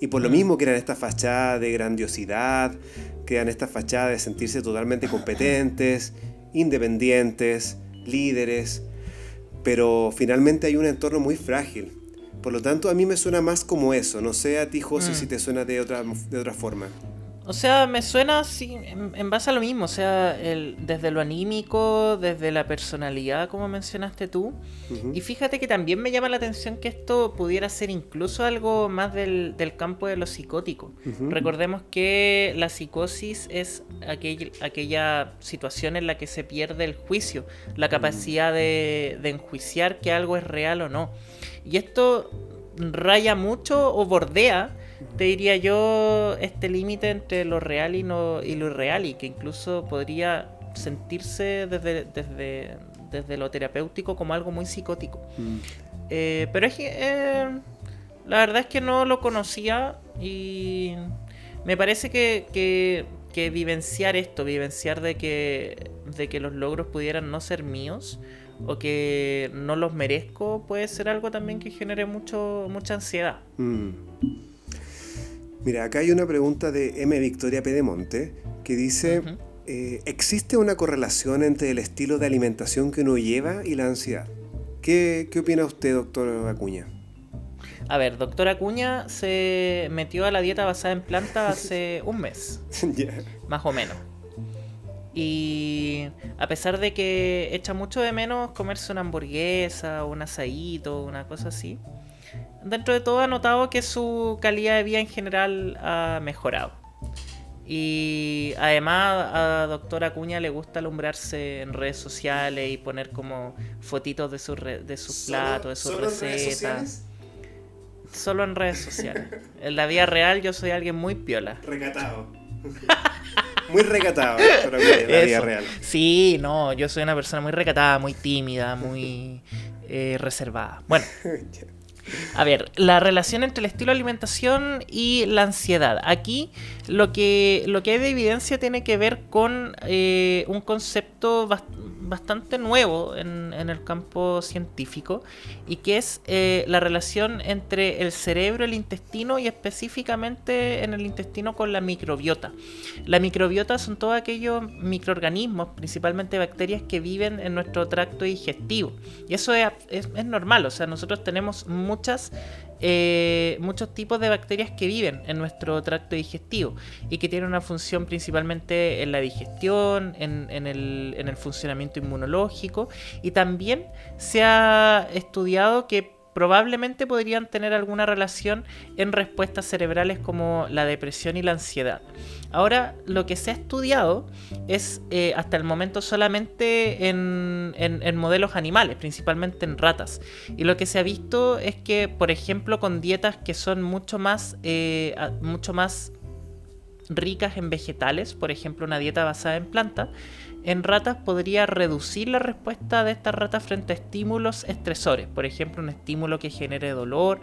Y por lo mismo crean esta fachada de grandiosidad, crean esta fachada de sentirse totalmente competentes, independientes, líderes. Pero finalmente hay un entorno muy frágil. Por lo tanto, a mí me suena más como eso. No sé a ti, José, Mm. si te suena de otra, de otra forma. O sea, me suena así, en, en base a lo mismo, o sea, el, desde lo anímico, desde la personalidad, como mencionaste tú. Y fíjate que también me llama la atención que esto pudiera ser incluso algo más del, del campo de lo psicótico. Recordemos que la psicosis es aquel- aquella situación en la que se pierde el juicio, la capacidad de, de enjuiciar que algo es real o no. Y esto raya mucho o bordea, te diría yo, este límite entre lo real y, no, y lo irreal, y que incluso podría sentirse desde, desde, desde lo terapéutico como algo muy psicótico. Mm. Eh, pero es que eh, la verdad es que no lo conocía y me parece que, que- vivenciar esto, vivenciar de que, de que los logros pudieran no ser míos o que no los merezco, puede ser algo también que genere mucho, mucha ansiedad. Mm. Mira, acá hay una pregunta de M. Victoria Pedemonte que dice, eh, ¿existe una correlación entre el estilo de alimentación que uno lleva y la ansiedad? ¿Qué, qué opina usted, doctor Acuña? A ver, doctor Acuña se metió a la dieta basada en planta hace un mes, más o menos. Y a pesar de que echa mucho de menos comerse una hamburguesa, un asadito, una cosa así, dentro de todo ha notado que su calidad de vida en general ha mejorado. Y además a doctor Acuña le gusta alumbrarse en redes sociales y poner como fotitos de, su de sus platos, de sus recetas. Solo en redes sociales. En la vida real yo soy alguien muy piola. Recatado. muy recatado, pero en la vida real. Sí, no, yo soy una persona muy recatada, muy tímida, muy eh, reservada. Bueno. A ver, la relación entre el estilo de alimentación y la ansiedad. Aquí lo que, lo que hay de evidencia tiene que ver con eh, un concepto bastante nuevo en, el campo científico y que es eh, la relación entre el cerebro, el intestino y específicamente en el intestino con la microbiota. La microbiota son todos aquellos microorganismos, principalmente bacterias que viven en nuestro tracto digestivo. Y eso es, es normal, o sea, nosotros tenemos muchas eh, muchos tipos de bacterias que viven en nuestro tracto digestivo y que tienen una función principalmente en la digestión, en, el, en el funcionamiento inmunológico. Y también se ha estudiado que probablemente podrían tener alguna relación en respuestas cerebrales como la depresión y la ansiedad. Ahora, lo que se ha estudiado es eh, hasta el momento solamente en, modelos animales, principalmente en ratas. Y lo que se ha visto es que, por ejemplo, con dietas que son mucho más, eh, mucho más ricas en vegetales, por ejemplo, una dieta basada en planta, en ratas podría reducir la respuesta de estas ratas frente a estímulos estresores, por ejemplo un estímulo que genere dolor.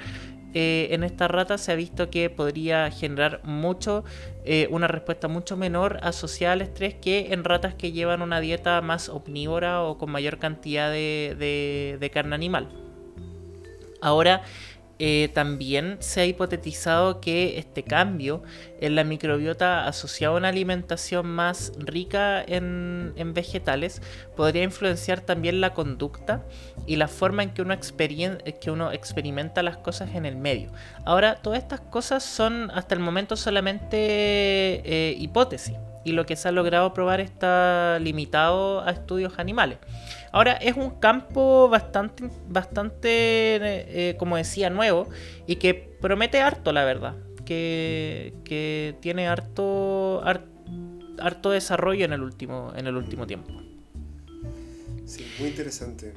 Eh, en estas ratas se ha visto que podría generar mucho, eh, una respuesta mucho menor asociada al estrés que en ratas que llevan una dieta más omnívora o con mayor cantidad de carne animal. Ahora, eh, también se ha hipotetizado que este cambio en la microbiota asociado a una alimentación más rica en, vegetales podría influenciar también la conducta y la forma en que uno, que uno experimenta las cosas en el medio. Ahora, todas estas cosas son hasta el momento solamente eh, hipótesis y lo que se ha logrado probar está limitado a estudios animales. Ahora es un campo bastante, bastante, eh, como decía, nuevo y que promete harto, la verdad. Que, tiene harto, harto, desarrollo en el último, en el último tiempo. Sí, muy interesante.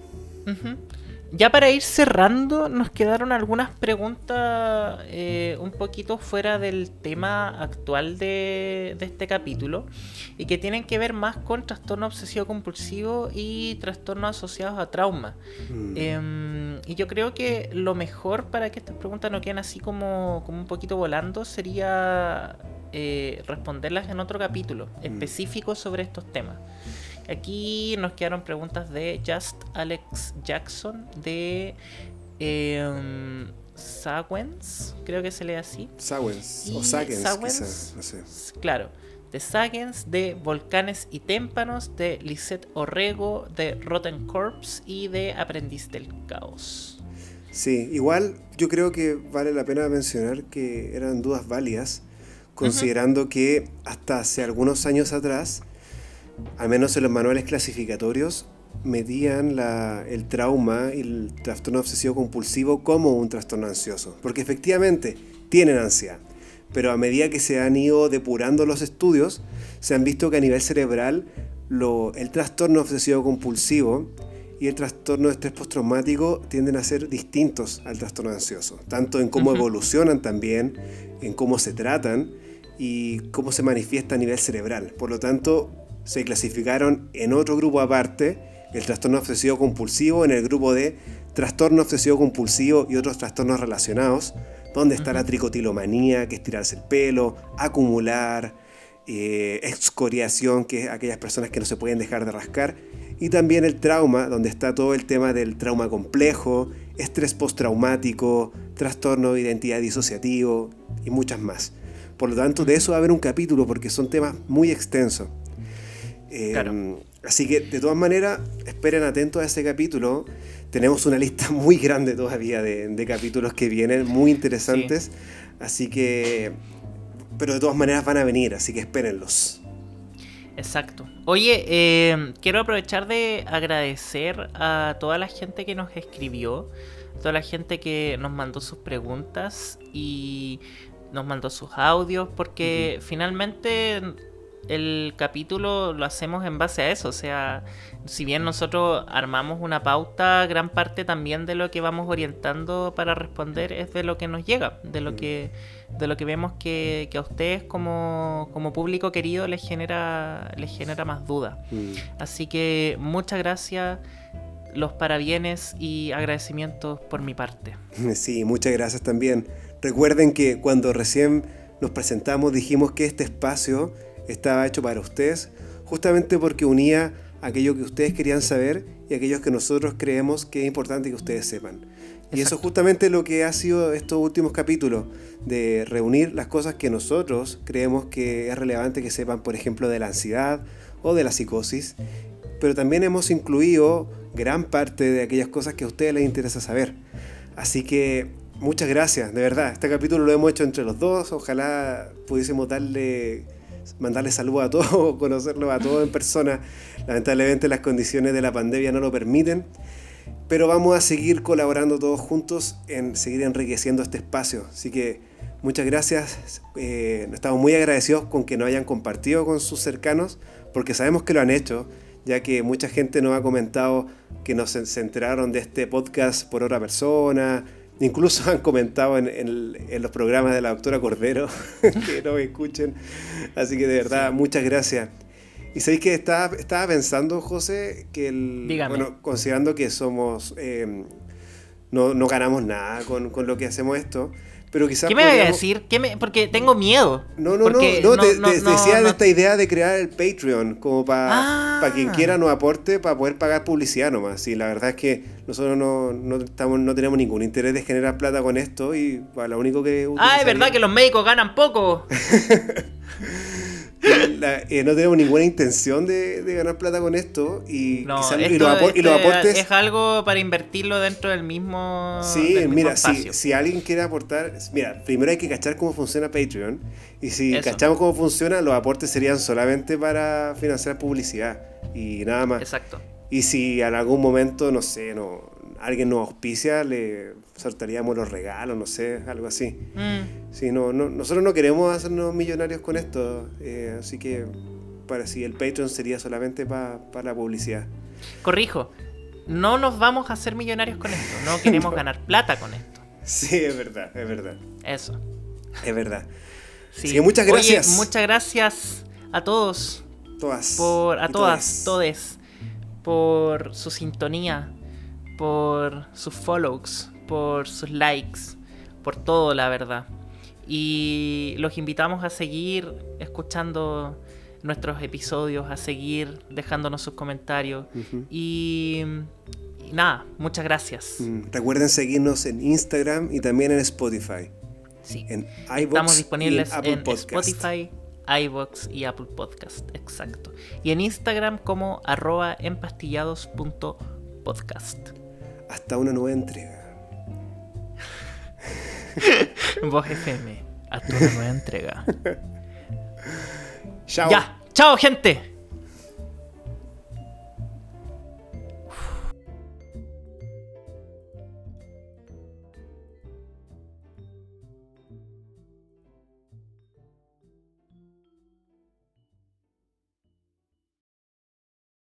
Ya para ir cerrando, nos quedaron algunas preguntas eh, un poquito fuera del tema actual de, este capítulo y que tienen que ver más con trastorno obsesivo compulsivo y trastornos asociados a trauma. Mm. Em, y yo creo que lo mejor para que estas preguntas no queden así como, como un poquito volando sería eh, responderlas en otro capítulo mm. específico sobre estos temas. Aquí nos quedaron preguntas de Just Alex Jackson de eh, creo que se lee así. Sawens o Sagens, no sé. Claro, de Sagens, de Volcanes y Témpanos, de Lisette Orrego, de Rotten Corpse y de Aprendiz del Caos. Sí, igual yo creo que vale la pena mencionar que eran dudas válidas, considerando que hasta hace algunos años atrás al menos en los manuales clasificatorios, medían el trauma y el trastorno obsesivo compulsivo como un trastorno ansioso. Porque efectivamente tienen ansiedad. Pero a medida que se han ido depurando los estudios, se han visto que a nivel cerebral el trastorno obsesivo compulsivo y el trastorno de estrés postraumático tienden a ser distintos al trastorno ansioso, tanto en cómo evolucionan también, en cómo se tratan y cómo se manifiesta a nivel cerebral. Por lo tanto, se clasificaron en otro grupo aparte, el trastorno obsesivo compulsivo, en el grupo de trastorno obsesivo compulsivo y otros trastornos relacionados, donde está la tricotilomanía, que es tirarse el pelo, acumular, eh, excoriación, que es aquellas personas que no se pueden dejar de rascar, y también el trauma, donde está todo el tema del trauma complejo, estrés postraumático, trastorno de identidad disociativo y muchas más. Por lo tanto, de eso va a haber un capítulo porque son temas muy extensos. Eh, Claro. Así que, de todas maneras, esperen atentos a ese capítulo. Tenemos una lista muy grande todavía de, de capítulos que vienen, muy interesantes. Así que, pero de todas maneras van a venir, así que espérenlos. Exacto. Oye, eh, quiero aprovechar de agradecer a toda la gente que nos escribió, toda la gente que nos mandó sus preguntas y nos mandó sus audios, porque finalmente el capítulo lo hacemos en base a eso. O sea, si bien nosotros armamos una pauta, gran parte también de lo que vamos orientando para responder es de lo que nos llega, de lo que de lo que vemos que, que a ustedes como, como público querido les genera les genera más duda. Mm. Así que muchas gracias, los parabienes y agradecimientos por mi parte. Sí, muchas gracias también. Recuerden que cuando recién nos presentamos dijimos que este espacio estaba hecho para ustedes, justamente porque unía aquello que ustedes querían saber y aquellos que nosotros creemos que es importante que ustedes sepan. Y eso es justamente lo que ha sido estos últimos capítulos, de reunir las cosas que nosotros creemos que es relevante que sepan, por ejemplo, de la ansiedad o de la psicosis, pero también hemos incluido gran parte de aquellas cosas que a ustedes les interesa saber. Así que muchas gracias, de verdad. Este capítulo lo hemos hecho entre los dos. Ojalá pudiésemos darle, mandarle saludos a todos, conocerlos a todos en persona. Lamentablemente las condiciones de la pandemia no lo permiten. Pero vamos a seguir colaborando todos juntos en seguir enriqueciendo este espacio. Así que muchas gracias. Eh, estamos muy agradecidos con que nos hayan compartido con sus cercanos, porque sabemos que lo han hecho, ya que mucha gente nos ha comentado que nos se enteraron de este podcast por otra persona. Incluso han comentado en, en- en los programas de la doctora Cordero que no me escuchen. Así que de verdad, muchas gracias. Y sabéis que estaba, estaba pensando, José, que el, Dígame. bueno, considerando que somos, eh, no, no ganamos nada con, con lo que hacemos esto, pero quizás ¿Qué me voy a podríamos- decir? ¿Qué me- Porque tengo miedo. No, no, no, no, te, no- te no- decía de esta idea de crear el Patreon, como para Ah. quien quiera nos aporte, para poder pagar publicidad nomás. Y la verdad es que nosotros no, no, estamos, no tenemos ningún interés de generar plata con esto y para lo único que... Ah, es verdad que los médicos ganan poco. la- eh, no tenemos ninguna intención de, de ganar plata con esto y, No, quizás- y esto- los, apor- y los esto aportes... es algo para invertirlo dentro del mismo. Sí, del mismo mira, si, alguien quiere aportar, mira, primero hay que cachar cómo funciona Patreon y si Eso. cachamos cómo funciona, los aportes serían solamente para financiar publicidad y nada más. Exacto. Y si en algún momento, no sé, no, alguien nos auspicia, le soltaríamos los regalos, no sé, algo así. Mm, Sí, no, no, nosotros no queremos hacernos millonarios con esto, eh, así que para si el Patreon sería solamente para la publicidad. corrijo. No nos vamos a hacer millonarios con esto. No queremos ganar plata con esto. Sí, es verdad, es verdad, Eso. es verdad. Sí. Así que muchas Oye, gracias. muchas gracias a todos. Todas. por a todas, todes, por su sintonía, por sus follows, por sus likes, por todo, la verdad. Y los invitamos a seguir escuchando nuestros episodios, a seguir dejándonos sus comentarios. Y, y nada, muchas gracias. Mm, Recuerden seguirnos en Instagram y también en Spotify. Sí. En Estamos y disponibles Apple en Podcast. Spotify, iVoox y Apple Podcast, exacto. Y en Instagram como arroba empastillados.podcast. Hasta una nueva entrega. Voz FM, hasta una nueva entrega. Chao. Ya, chao gente.